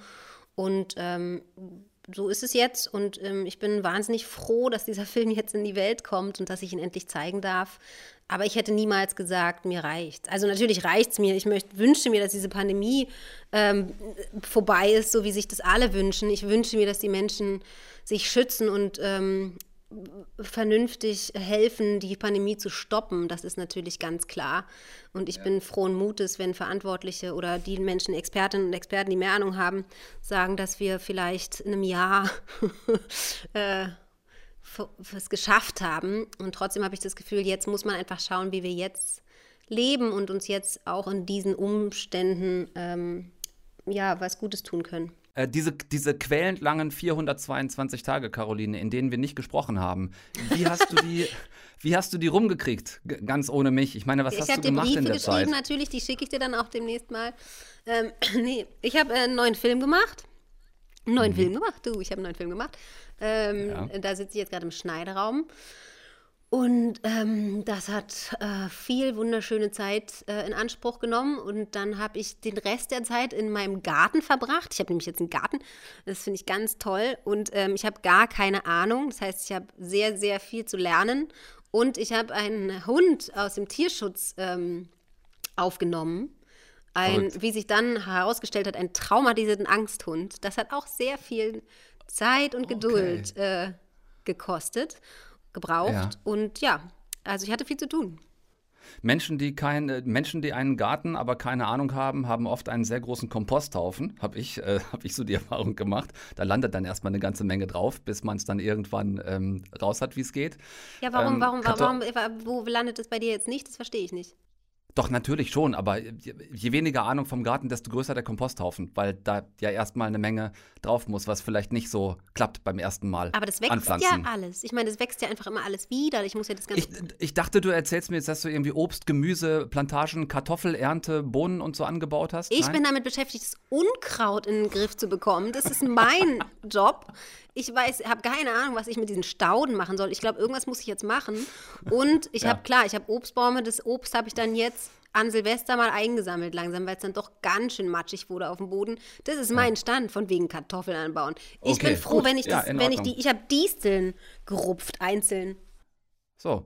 und ähm, so ist es jetzt und ähm, ich bin wahnsinnig froh, dass dieser Film jetzt in die Welt kommt und dass ich ihn endlich zeigen darf. Aber ich hätte niemals gesagt, mir reicht. Also natürlich reicht es mir. Ich möchte, wünsche mir, dass diese Pandemie ähm, vorbei ist, so wie sich das alle wünschen. Ich wünsche mir, dass die Menschen sich schützen und ähm, vernünftig helfen, die Pandemie zu stoppen. Das ist natürlich ganz klar. Und ich ja. bin frohen Mutes, wenn Verantwortliche oder die Menschen, Expertinnen und Experten, die mehr Ahnung haben, sagen, dass wir vielleicht in einem Jahr äh, was geschafft haben. Und trotzdem habe ich das Gefühl, jetzt muss man einfach schauen, wie wir jetzt leben und uns jetzt auch in diesen Umständen ähm, ja was Gutes tun können. Äh, diese, diese quälend langen 422 Tage, Caroline, in denen wir nicht gesprochen haben, wie hast du die, wie hast du die rumgekriegt? G ganz ohne mich. Ich meine, was ich hast du gemacht Briefe in der geschrieben, Zeit? natürlich, die schicke ich dir dann auch demnächst mal. Ähm, nee, ich habe äh, einen neuen Film gemacht. Einen neuen mhm. Film gemacht, du, ich habe einen neuen Film gemacht. Ähm, Ja. Da sitze ich jetzt gerade im Schneideraum. Und ähm, das hat äh, viel wunderschöne Zeit äh, in Anspruch genommen. Und dann habe ich den Rest der Zeit in meinem Garten verbracht. Ich habe nämlich jetzt einen Garten. Das finde ich ganz toll. Und ähm, ich habe gar keine Ahnung. Das heißt, ich habe sehr, sehr viel zu lernen. Und ich habe einen Hund aus dem Tierschutz ähm, aufgenommen. Ein, Verrückt. wie sich dann herausgestellt hat, ein traumatisierten Angsthund. Das hat auch sehr viel Zeit und Geduld äh, gekostet, gebraucht. Ja. Und ja, also ich hatte viel zu tun. Menschen, die kein, äh, Menschen, die einen Garten, aber keine Ahnung haben, haben oft einen sehr großen Komposthaufen. Habe ich, äh, hab ich so die Erfahrung gemacht. Da landet dann erstmal eine ganze Menge drauf, bis man es dann irgendwann ähm, raus hat, wie es geht. Ja, warum, Ähm, warum, Karto- warum, wo landet es bei dir jetzt nicht? Das verstehe ich nicht. Doch, natürlich schon, aber je, weniger Ahnung vom Garten, desto größer der Komposthaufen, weil da ja erstmal eine Menge drauf muss, was vielleicht nicht so klappt beim ersten Mal. Aber das wächst anpflanzen. ja alles. Ich meine, das wächst ja einfach immer alles wieder. Ich muss ja das ganze. Ich dachte, du erzählst mir jetzt, dass du irgendwie Obst, Gemüse, Plantagen, Kartoffelernte, Bohnen und so angebaut hast. Ich Nein? bin damit beschäftigt, das Unkraut in den Griff zu bekommen. Das ist mein Job. Ich weiß, habe keine Ahnung, was ich mit diesen Stauden machen soll. Ich glaube, irgendwas muss ich jetzt machen. Und ich Ja. habe, klar, ich habe Obstbäume. Das Obst habe ich dann jetzt an Silvester mal eingesammelt langsam, weil es dann doch ganz schön matschig wurde auf dem Boden. Das ist mein Stand von wegen Kartoffeln anbauen. Ich Okay, bin froh, gut. wenn ich Ja, das, in wenn ich die, ich habe Disteln gerupft, einzeln. So,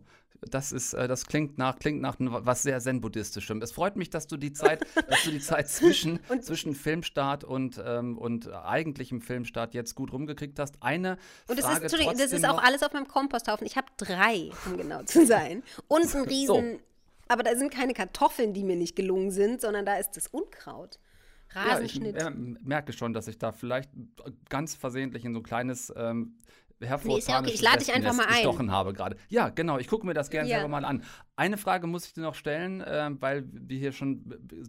das ist, äh, das klingt nach, klingt nach was sehr zen-buddhistischem. Es freut mich, dass du die Zeit, dass du die Zeit zwischen, zwischen Filmstart und, ähm, und eigentlichem Filmstart jetzt gut rumgekriegt hast. Eine Und das ist, Frage das trotzdem ist auch alles auf meinem Komposthaufen. Ich habe drei, um genau zu sein. Und ein riesen. Aber da sind keine Kartoffeln, die mir nicht gelungen sind, sondern da ist das Unkraut. Ja, ich Rasenschnitt. äh, merke schon, dass ich da vielleicht ganz versehentlich in so ein kleines ähm, Nee, ist ja okay. Ich lade dich einfach mal ein. gestochen habe gerade. Ja, genau. Ich gucke mir das gerne Ja. selber mal an. Eine Frage muss ich dir noch stellen, äh, weil wir hier schon,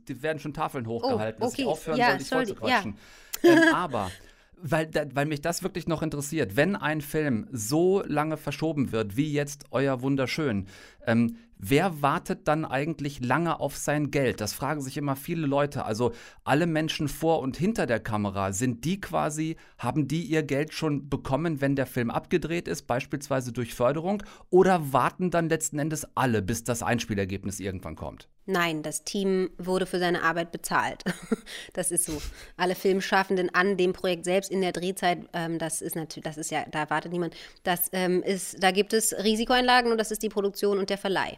die werden schon Tafeln hochgehalten, dass ich Oh, okay. aufhören Ja, soll, dich voll zu Entschuldigung. quatschen. Ähm, aber weil, weil mich das wirklich noch interessiert, wenn ein Film so lange verschoben wird, wie jetzt euer Wunderschön, ähm, wer wartet dann eigentlich lange auf sein Geld? Das fragen sich immer viele Leute. Also alle Menschen vor und hinter der Kamera, sind die quasi, haben die ihr Geld schon bekommen, wenn der Film abgedreht ist, beispielsweise durch Förderung? Oder warten dann letzten Endes alle, bis das Einspielergebnis irgendwann kommt? Nein, das Team wurde für seine Arbeit bezahlt. Das ist so. Alle Filmschaffenden an dem Projekt selbst in der Drehzeit, ähm, das ist natürlich, das ist ja, da wartet niemand. Das ähm, ist, da gibt es Risikoeinlagen und das ist die Produktion und der Verleih.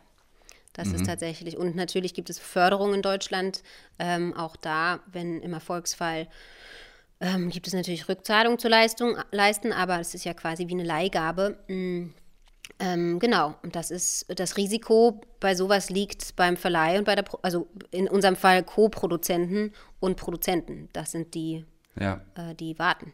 Das Mhm. ist tatsächlich. Und natürlich gibt es Förderung in Deutschland. Ähm, auch da, wenn im Erfolgsfall ähm, gibt es natürlich Rückzahlung zur Leistung, leisten, aber es ist ja quasi wie eine Leihgabe. Mm, ähm, genau, und das ist das Risiko bei sowas liegt beim Verleih und bei der, Pro also in unserem Fall Co-Produzenten und Produzenten. Das sind die, Ja. äh, die warten.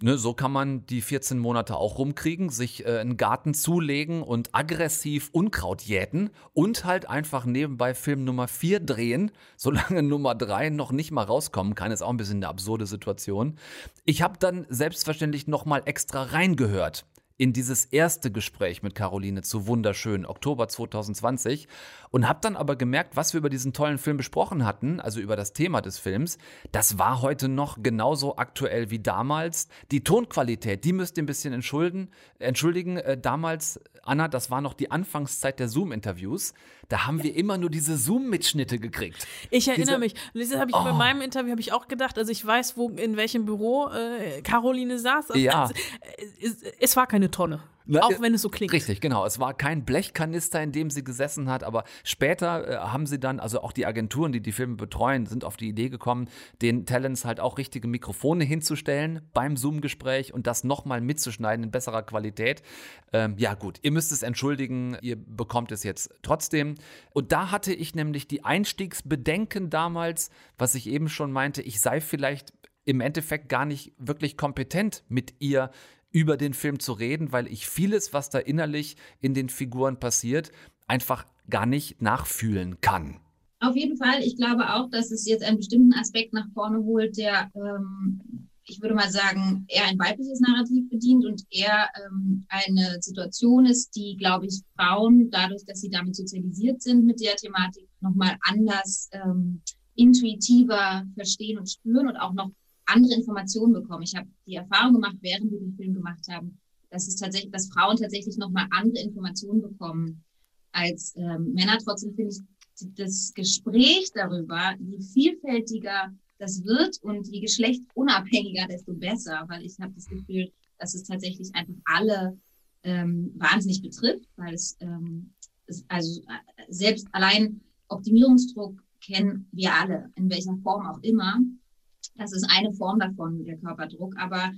Ne, so kann man die 14 Monate auch rumkriegen, sich äh, einen Garten zulegen und aggressiv Unkraut jäten und halt einfach nebenbei Film Nummer 4 drehen, solange Nummer 3 noch nicht mal rauskommen kann. Ist auch ein bisschen eine absurde Situation. Ich habe dann selbstverständlich nochmal extra reingehört in dieses erste Gespräch mit Caroline zu Wunderschön, Oktober 2020, und habe dann aber gemerkt, was wir über diesen tollen Film besprochen hatten, also über das Thema des Films, das war heute noch genauso aktuell wie damals. Die Tonqualität, die müsst ihr ein bisschen entschuldigen. entschuldigen. Äh, damals, Anna, das war noch die Anfangszeit der Zoom-Interviews. Da haben wir immer nur diese Zoom-Mitschnitte gekriegt. Ich erinnere Diese- mich. Und das habe ich bei Oh. meinem Interview habe ich auch gedacht. Also ich weiß, wo in welchem Büro äh, Caroline saß. Also Ja. Es, es, es war keine Tonne. Na, auch äh, wenn es so klingt. Richtig, genau. Es war kein Blechkanister, in dem sie gesessen hat, aber später äh, haben sie dann, also auch die Agenturen, die die Filme betreuen, sind auf die Idee gekommen, den Talents halt auch richtige Mikrofone hinzustellen beim Zoom-Gespräch und das nochmal mitzuschneiden in besserer Qualität. Ähm, ja gut, ihr müsst es entschuldigen, ihr bekommt es jetzt trotzdem. Und da hatte ich nämlich die Einstiegsbedenken damals, was ich eben schon meinte, ich sei vielleicht im Endeffekt gar nicht wirklich kompetent mit ihr über den Film zu reden, weil ich vieles, was da innerlich in den Figuren passiert, einfach gar nicht nachfühlen kann. Auf jeden Fall. Ich glaube auch, dass es jetzt einen bestimmten Aspekt nach vorne holt, der, ähm, ich würde mal sagen, eher ein weibliches Narrativ bedient und eher ähm, eine Situation ist, die, glaube ich, Frauen, dadurch, dass sie damit sozialisiert sind mit der Thematik, nochmal anders, ähm, intuitiver verstehen und spüren und auch noch andere Informationen bekommen. Ich habe die Erfahrung gemacht, während wir den Film gemacht haben, dass es tatsächlich, dass Frauen tatsächlich nochmal andere Informationen bekommen als ähm, Männer. Trotzdem finde ich das Gespräch darüber, je vielfältiger das wird und je geschlechtsunabhängiger, desto besser, weil ich habe das Gefühl, dass es tatsächlich einfach alle ähm, wahnsinnig betrifft, weil es, ähm, es also äh, selbst allein Optimierungsdruck kennen wir alle, in welcher Form auch immer. Das ist eine Form davon, der Körperdruck, aber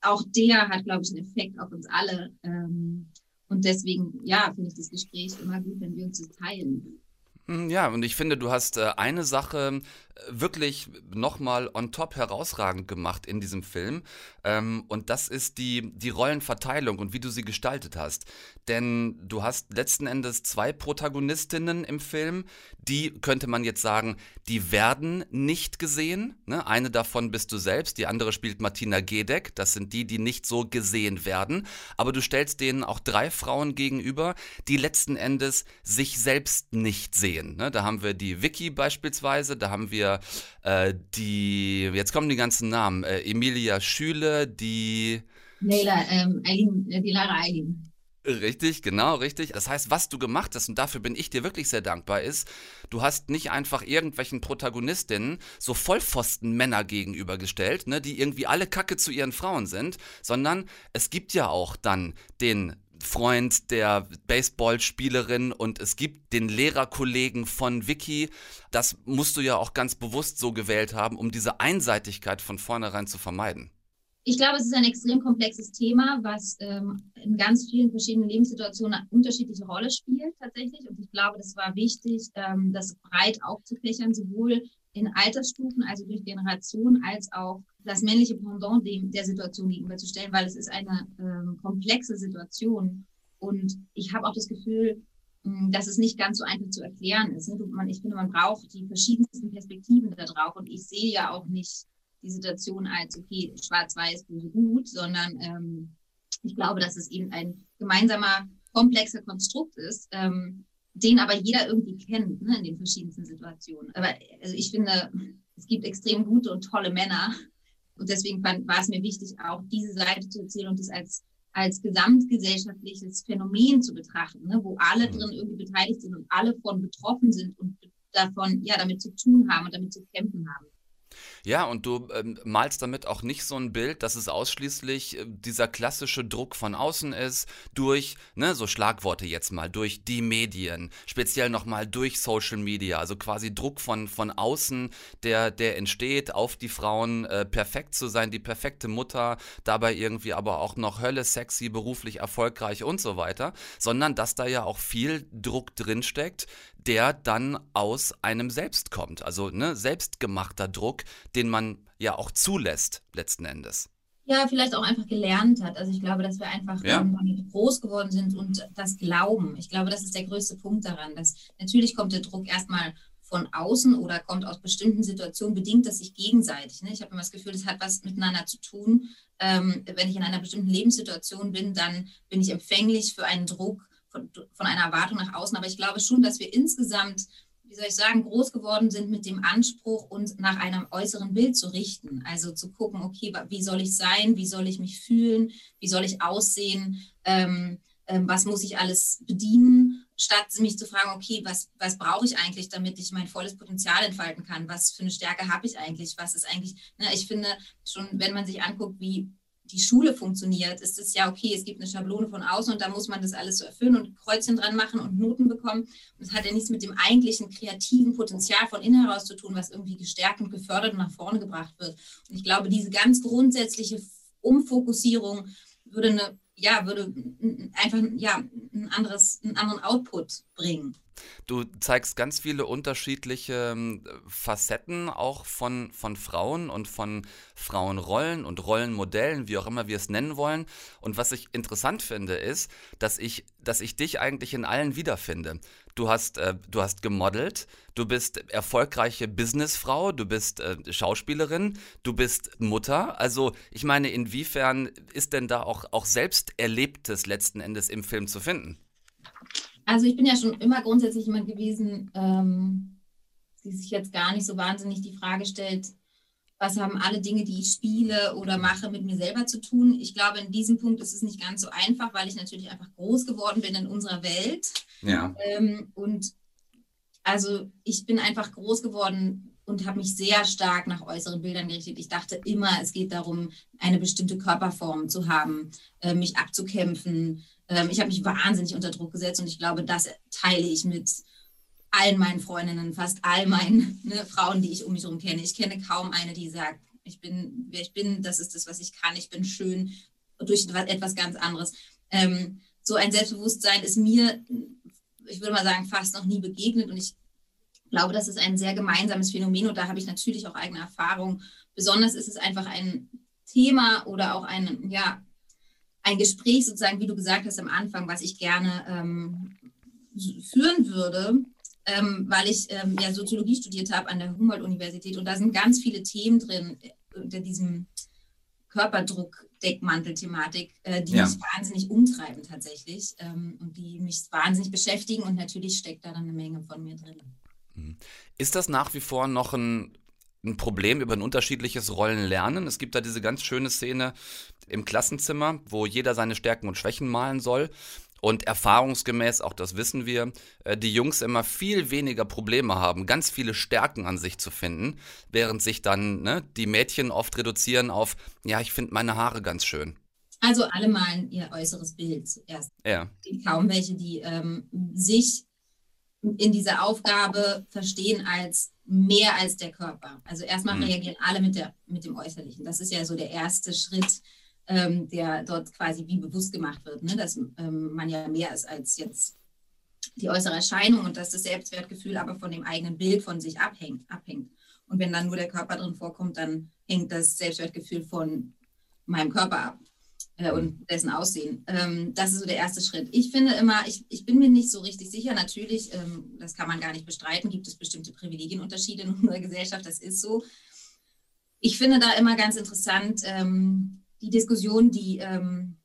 auch der hat, glaube ich, einen Effekt auf uns alle. Ähm, und deswegen, ja, finde ich das Gespräch immer gut, wenn wir uns das teilen. Hm, ja, und ich finde, du hast äh, eine Sache wirklich nochmal on top herausragend gemacht in diesem Film. Ähm, und das ist die, die Rollenverteilung und wie du sie gestaltet hast. Denn du hast letzten Endes zwei Protagonistinnen im Film, die könnte man jetzt sagen, die werden nicht gesehen. Ne? Eine davon bist du selbst, die andere spielt Martina Gedeck. Das sind die, die nicht so gesehen werden. Aber du stellst denen auch drei Frauen gegenüber, die letzten Endes sich selbst nicht sehen. Ne? Da haben wir die Vicky beispielsweise, da haben wir äh, die, jetzt kommen die ganzen Namen, äh, Emilia Schüle, die... Leila, ähm, Eileen, äh, die Lara Eileen. Richtig, genau, richtig. Das heißt, was du gemacht hast, und dafür bin ich dir wirklich sehr dankbar, ist, du hast nicht einfach irgendwelchen Protagonistinnen so Vollpfosten Männer gegenübergestellt, ne, die irgendwie alle Kacke zu ihren Frauen sind, sondern es gibt ja auch dann den Freund der Baseballspielerin und es gibt den Lehrerkollegen von Vicky. Das musst du ja auch ganz bewusst so gewählt haben, um diese Einseitigkeit von vornherein zu vermeiden. Ich glaube, es ist ein extrem komplexes Thema, was ähm, in ganz vielen verschiedenen Lebenssituationen eine unterschiedliche Rolle spielt tatsächlich. Und ich glaube, das war wichtig, ähm, das breit aufzufächern, sowohl in Altersstufen, also durch Generation, als auch das männliche Pendant dem, der Situation gegenüberzustellen, weil es ist eine ähm, komplexe Situation. Und ich habe auch das Gefühl, dass es nicht ganz so einfach zu erklären ist. Man, ich finde, man braucht die verschiedensten Perspektiven da drauf. Und ich sehe ja auch nicht die Situation als, okay, schwarz-weiß, böse, gut, sondern ähm, ich glaube, dass es eben ein gemeinsamer, komplexer Konstrukt ist, ähm, den aber jeder irgendwie kennt, ne, in den verschiedensten Situationen. Aber also ich finde, es gibt extrem gute und tolle Männer. Und deswegen fand, war es mir wichtig, auch diese Seite zu erzählen und das als, als gesamtgesellschaftliches Phänomen zu betrachten, ne, wo alle mhm. drin irgendwie beteiligt sind und alle von betroffen sind und davon, ja, damit zu tun haben und damit zu kämpfen haben. Ja, und du ähm, malst damit auch nicht so ein Bild, dass es ausschließlich äh, dieser klassische Druck von außen ist, durch, ne, so Schlagworte jetzt mal, durch die Medien, speziell nochmal durch Social Media, also quasi Druck von, von außen, der, der entsteht, auf die Frauen äh, perfekt zu sein, die perfekte Mutter, dabei irgendwie aber auch noch Hölle sexy, beruflich erfolgreich und so weiter, sondern dass da ja auch viel Druck drinsteckt, der dann aus einem selbst kommt. Also ne, selbstgemachter Druck, den man ja auch zulässt, letzten Endes. Ja, vielleicht auch einfach gelernt hat. Also ich glaube, dass wir einfach ja. groß geworden sind und das glauben. Ich glaube, das ist der größte Punkt daran. Dass natürlich kommt der Druck erstmal von außen oder kommt aus bestimmten Situationen, bedingt das sich gegenseitig. Ne? Ich habe immer das Gefühl, das hat was miteinander zu tun. Ähm, wenn ich in einer bestimmten Lebenssituation bin, dann bin ich empfänglich für einen Druck, von, von einer Erwartung nach außen. Aber ich glaube schon, dass wir insgesamt, wie soll ich sagen, groß geworden sind mit dem Anspruch, uns nach einem äußeren Bild zu richten. Also zu gucken, okay, wie soll ich sein, wie soll ich mich fühlen, wie soll ich aussehen, ähm, ähm, was muss ich alles bedienen, statt mich zu fragen, okay, was, was brauche ich eigentlich, damit ich mein volles Potenzial entfalten kann? Was für eine Stärke habe ich eigentlich? Was ist eigentlich, ne, ich finde schon, wenn man sich anguckt, wie die Schule funktioniert, ist es ja okay, es gibt eine Schablone von außen und da muss man das alles so erfüllen und Kreuzchen dran machen und Noten bekommen. Und es hat ja nichts mit dem eigentlichen kreativen Potenzial von innen heraus zu tun, was irgendwie gestärkt und gefördert und nach vorne gebracht wird. Und ich glaube, diese ganz grundsätzliche Umfokussierung würde eine, ja, würde einfach ja, ein anderes, einen anderen Output bringen. Du zeigst ganz viele unterschiedliche ähm, Facetten auch von, von Frauen und von Frauenrollen und Rollenmodellen, wie auch immer wir es nennen wollen. Und was ich interessant finde, ist, dass ich, dass ich dich eigentlich in allen wiederfinde. Du hast, äh, du hast gemodelt, du bist erfolgreiche Businessfrau, du bist äh, Schauspielerin, du bist Mutter. Also ich meine, inwiefern ist denn da auch, auch Selbsterlebtes letzten Endes im Film zu finden? Also ich bin ja schon immer grundsätzlich jemand gewesen, ähm, die sich jetzt gar nicht so wahnsinnig die Frage stellt, was haben alle Dinge, die ich spiele oder mache, mit mir selber zu tun. Ich glaube, in diesem Punkt ist es nicht ganz so einfach, weil ich natürlich einfach groß geworden bin in unserer Welt. Ja. Ähm, und also ich bin einfach groß geworden und habe mich sehr stark nach äußeren Bildern gerichtet. Ich dachte immer, es geht darum, eine bestimmte Körperform zu haben, äh, mich abzukämpfen. Ähm, ich habe mich wahnsinnig unter Druck gesetzt und ich glaube, das teile ich mit allen meinen Freundinnen, fast all meinen ne, Frauen, die ich um mich herum kenne. Ich kenne kaum eine, die sagt, ich bin, wer ich bin, das ist das, was ich kann, ich bin schön, durch etwas ganz anderes. Ähm, so ein Selbstbewusstsein ist mir, ich würde mal sagen, fast noch nie begegnet und ich glaube, das ist ein sehr gemeinsames Phänomen und da habe ich natürlich auch eigene Erfahrungen. Besonders ist es einfach ein Thema oder auch ein, ja, ein Gespräch sozusagen, wie du gesagt hast am Anfang, was ich gerne ähm, führen würde, ähm, weil ich ähm, ja Soziologie studiert habe an der Humboldt-Universität und da sind ganz viele Themen drin äh, unter diesem Körperdruck-Deckmantel-Thematik, äh, die ja. mich wahnsinnig umtreiben tatsächlich ähm, und die mich wahnsinnig beschäftigen und natürlich steckt da dann eine Menge von mir drin. Mhm. Ist das nach wie vor noch ein, ein Problem über ein unterschiedliches Rollenlernen? Es gibt da diese ganz schöne Szene im Klassenzimmer, wo jeder seine Stärken und Schwächen malen soll. Und erfahrungsgemäß, auch das wissen wir, äh, die Jungs immer viel weniger Probleme haben, ganz viele Stärken an sich zu finden, während sich dann ne, die Mädchen oft reduzieren auf, ja, ich finde meine Haare ganz schön. Also alle malen ihr äußeres Bild zuerst. Ja. Es gibt kaum welche, die ähm, sich in dieser Aufgabe verstehen als mehr als der Körper. Also erstmal mhm. reagieren alle mit, der, mit dem Äußerlichen. Das ist ja so der erste Schritt, ähm, der dort quasi wie bewusst gemacht wird, ne? dass ähm, man ja mehr ist als jetzt die äußere Erscheinung und dass das Selbstwertgefühl aber von dem eigenen Bild von sich abhängt. abhängt. Und wenn dann nur der Körper drin vorkommt, dann hängt das Selbstwertgefühl von meinem Körper ab äh, und dessen Aussehen. Ähm, das ist so der erste Schritt. Ich finde immer, ich, ich bin mir nicht so richtig sicher. Natürlich, ähm, das kann man gar nicht bestreiten, gibt es bestimmte Privilegienunterschiede in unserer Gesellschaft, das ist so. Ich finde da immer ganz interessant, ähm, die Diskussion, die ähm,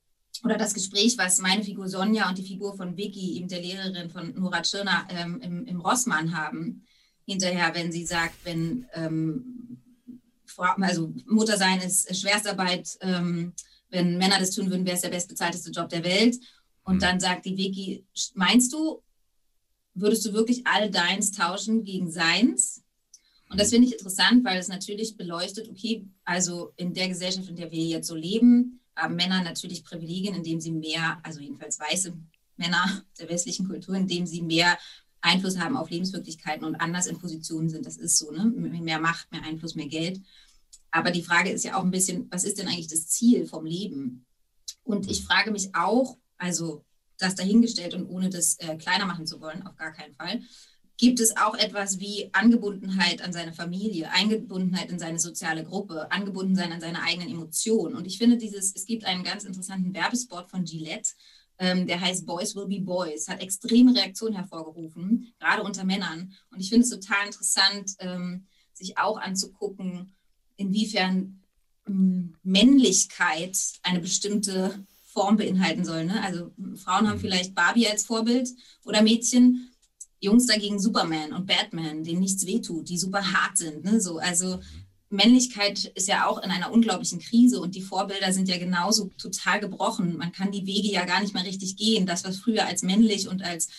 oder das Gespräch, was meine Figur Sonja und die Figur von Vicky, eben der Lehrerin von Nora Tschirner, ähm, im, im Rossmann haben, hinterher, wenn sie sagt, wenn ähm, also Muttersein ist Schwerstarbeit, ähm, wenn Männer das tun würden, wäre es der bestbezahlteste Job der Welt. Und mhm. dann sagt die Vicky, meinst du, würdest du wirklich all deins tauschen gegen seins? Und das finde ich interessant, weil es natürlich beleuchtet, okay, also in der Gesellschaft, in der wir jetzt so leben, haben Männer natürlich Privilegien, indem sie mehr, also jedenfalls weiße Männer der westlichen Kultur, indem sie mehr Einfluss haben auf Lebenswirklichkeiten und anders in Positionen sind. Das ist so, ne? Mehr Macht, mehr Einfluss, mehr Geld. Aber die Frage ist ja auch ein bisschen, was ist denn eigentlich das Ziel vom Leben? Und ich frage mich auch, also das dahingestellt und ohne das äh, kleiner machen zu wollen, auf gar keinen Fall, gibt es auch etwas wie Angebundenheit an seine Familie, Eingebundenheit in seine soziale Gruppe, Angebundensein an seine eigenen Emotionen. Und ich finde dieses, es gibt einen ganz interessanten Werbespot von Gillette, ähm, der heißt Boys Will Be Boys, hat extreme Reaktionen hervorgerufen, gerade unter Männern. Und ich finde es total interessant, ähm, sich auch anzugucken, inwiefern ähm, Männlichkeit eine bestimmte Form beinhalten soll. Ne? Also Frauen haben mhm. vielleicht Barbie als Vorbild oder Mädchen, Jungs dagegen Superman und Batman, denen nichts wehtut, die super hart sind. Ne? So, also Männlichkeit ist ja auch in einer unglaublichen Krise und die Vorbilder sind ja genauso total gebrochen. Man kann die Wege ja gar nicht mehr richtig gehen. Das, was früher als männlich und als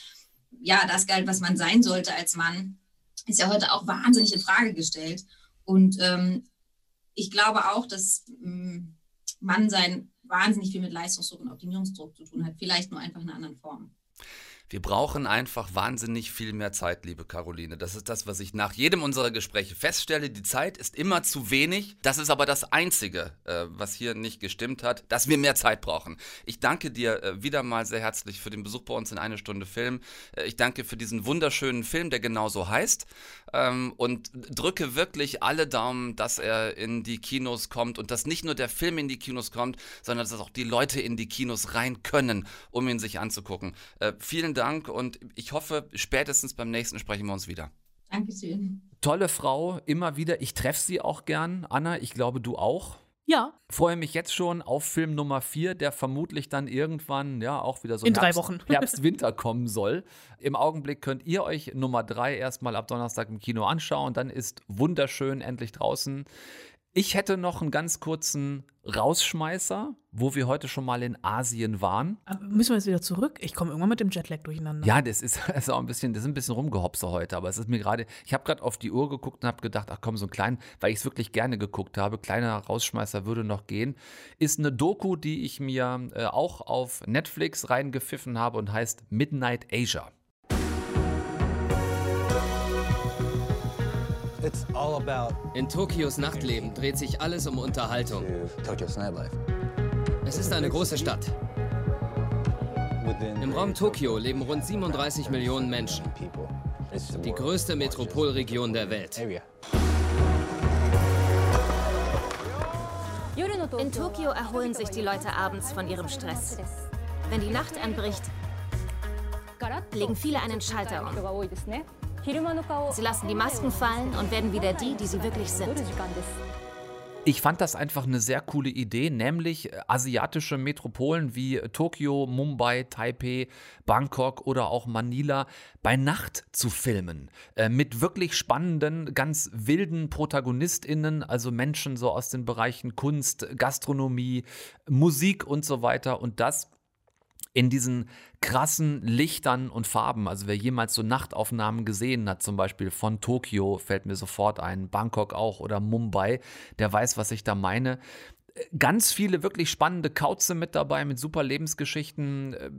ja, das galt, was man sein sollte als Mann, ist ja heute auch wahnsinnig in Frage gestellt. Und ähm, ich glaube auch, dass ähm, Mannsein wahnsinnig viel mit Leistungsdruck und Optimierungsdruck zu tun hat, vielleicht nur einfach in einer anderen Form. Wir brauchen einfach wahnsinnig viel mehr Zeit, liebe Caroline. Das ist das, was ich nach jedem unserer Gespräche feststelle. Die Zeit ist immer zu wenig. Das ist aber das Einzige, äh, was hier nicht gestimmt hat, dass wir mehr Zeit brauchen. Ich danke dir äh, wieder mal sehr herzlich für den Besuch bei uns in eine Stunde Film. Äh, ich danke für diesen wunderschönen Film, der genauso heißt. Ähm, und drücke wirklich alle Daumen, dass er in die Kinos kommt und dass nicht nur der Film in die Kinos kommt, sondern dass auch die Leute in die Kinos rein können, um ihn sich anzugucken. vielen Dank und ich hoffe, spätestens beim nächsten sprechen wir uns wieder. Dankeschön. Tolle Frau, immer wieder. Ich treffe sie auch gern. Anna, ich glaube, du auch. Ja. Freue mich jetzt schon auf Film Nummer 4, der vermutlich dann irgendwann, ja, auch wieder so in Herbst, drei Wochen Herbst, Winter kommen soll. Im Augenblick könnt ihr euch Nummer 3 erstmal ab Donnerstag im Kino anschauen. Dann ist wunderschön endlich draußen. Ich hätte noch einen ganz kurzen Rausschmeißer, wo wir heute schon mal in Asien waren. Aber müssen wir jetzt wieder zurück? Ich komme irgendwann mit dem Jetlag durcheinander. Ja, das ist, das ist auch ein bisschen, das ist ein bisschen rumgehopse heute, aber es ist mir gerade, ich habe gerade auf die Uhr geguckt und habe gedacht, ach komm, so ein kleinen, weil ich es wirklich gerne geguckt habe, kleiner Rausschmeißer würde noch gehen, ist eine Doku, die ich mir äh, auch auf Netflix reingepfiffen habe und heißt Midnight Asia. In Tokios Nachtleben dreht sich alles um Unterhaltung. Es ist eine große Stadt. Im Raum Tokio leben rund 37 Millionen Menschen. Die größte Metropolregion der Welt. In Tokio erholen sich die Leute abends von ihrem Stress. Wenn die Nacht anbricht, legen viele einen Schalter um. Sie lassen die Masken fallen und werden wieder die, die sie wirklich sind. Ich fand das einfach eine sehr coole Idee, nämlich äh, asiatische Metropolen wie Tokio, Mumbai, Taipei, Bangkok oder auch Manila bei Nacht zu filmen. Äh, mit wirklich spannenden, ganz wilden ProtagonistInnen, also Menschen so aus den Bereichen Kunst, Gastronomie, Musik und so weiter. Und das in diesen krassen Lichtern und Farben. Also wer jemals so Nachtaufnahmen gesehen hat, zum Beispiel von Tokio, fällt mir sofort ein, Bangkok auch oder Mumbai, der weiß, was ich da meine. Ganz viele wirklich spannende Kauze mit dabei, mit super Lebensgeschichten. äh,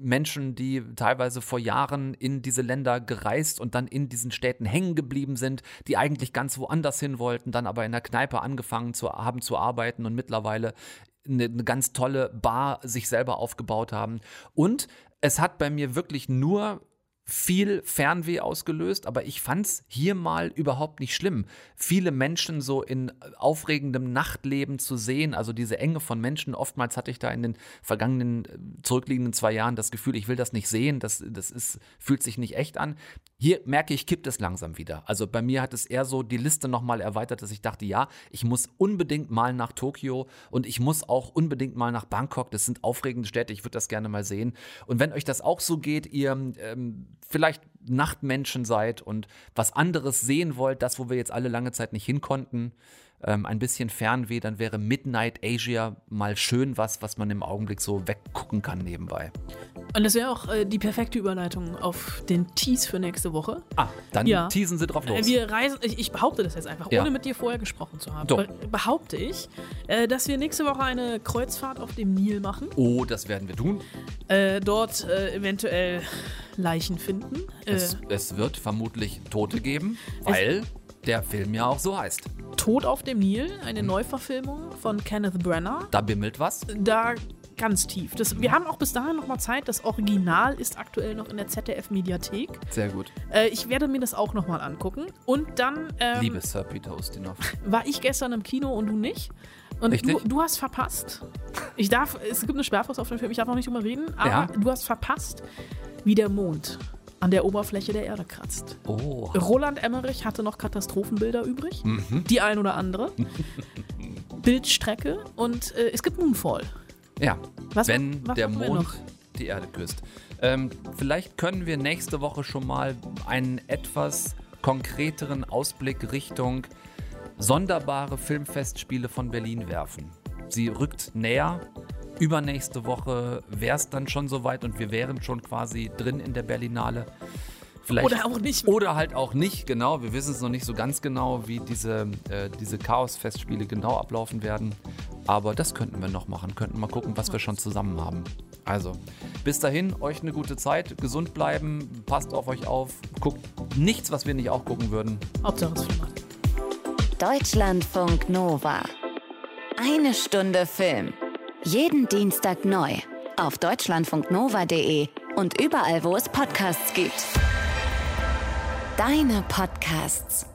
Menschen, die teilweise vor Jahren in diese Länder gereist und dann in diesen Städten hängen geblieben sind, die eigentlich ganz woanders hin wollten, dann aber in der Kneipe angefangen zu haben zu arbeiten und mittlerweile eine, eine ganz tolle Bar sich selber aufgebaut haben. Und es hat bei mir wirklich nur viel Fernweh ausgelöst, aber ich fand's hier mal überhaupt nicht schlimm. Viele Menschen so in aufregendem Nachtleben zu sehen, also diese Enge von Menschen. Oftmals hatte ich da in den vergangenen äh, zurückliegenden zwei Jahren das Gefühl, ich will das nicht sehen, das, das ist, fühlt sich nicht echt an. Hier merke ich, kippt es langsam wieder. Also bei mir hat es eher so die Liste nochmal erweitert, dass ich dachte, ja, ich muss unbedingt mal nach Tokio und ich muss auch unbedingt mal nach Bangkok. Das sind aufregende Städte, ich würde das gerne mal sehen. Und wenn euch das auch so geht, ihr ähm, vielleicht Nachtmenschen seid und was anderes sehen wollt, das, wo wir jetzt alle lange Zeit nicht hin konnten, ähm, ein bisschen Fernweh, dann wäre Midnight Asia mal schön was, was man im Augenblick so weggucken kann nebenbei. Und das wäre auch äh, die perfekte Überleitung auf den Tease für nächste Woche. Ah, dann Ja. teasen Sie drauf los. Äh, Wir reisen, ich, ich behaupte das jetzt einfach, Ja. ohne mit dir vorher gesprochen zu haben. Doch. Be behaupte ich, äh, dass wir nächste Woche eine Kreuzfahrt auf dem Nil machen. Oh, das werden wir tun. Äh, dort äh, eventuell Leichen finden. Äh, Es, es wird vermutlich Tote geben, weil der Film ja auch so heißt. Tod auf dem Nil, eine Neuverfilmung von Kenneth Branagh. Da bimmelt was. Da ganz tief. Das, wir haben auch bis dahin noch mal Zeit. Das Original ist aktuell noch in der ZDF-Mediathek. Sehr gut. Äh, ich werde mir das auch noch mal angucken. Und dann ähm, Liebe Sir Peter Ustinov. war ich gestern im Kino und du nicht. Und du, du hast verpasst. Ich darf, es gibt eine Sperrfrist auf den Film, ich darf noch nicht drüber reden, aber Ja. du hast verpasst, wie der Mond an der Oberfläche der Erde kratzt. Oh. Roland Emmerich hatte noch Katastrophenbilder übrig. Mhm. Die ein oder andere. Bildstrecke und äh, es gibt Moonfall. Ja, Was- wenn was der Mond die Erde küsst. Ähm, vielleicht können wir nächste Woche schon mal einen etwas konkreteren Ausblick Richtung sonderbare Filmfestspiele von Berlin werfen. Sie rückt näher. Übernächste Woche wäre es dann schon soweit und wir wären schon quasi drin in der Berlinale. Vielleicht, Oder auch nicht. Oder halt auch nicht, genau. Wir wissen es noch nicht so ganz genau, wie diese, äh, diese Chaos-Festspiele genau ablaufen werden. Aber das könnten wir noch machen. Könnten mal gucken, was wir schon zusammen haben. Also, bis dahin, euch eine gute Zeit, gesund bleiben, passt auf euch auf, guckt nichts, was wir nicht auch gucken würden. Hauptsache es. Deutschlandfunk Nova. Eine Stunde Film. Jeden Dienstag neu. Auf deutschlandfunknova.de und überall, wo es Podcasts gibt. Deine Podcasts.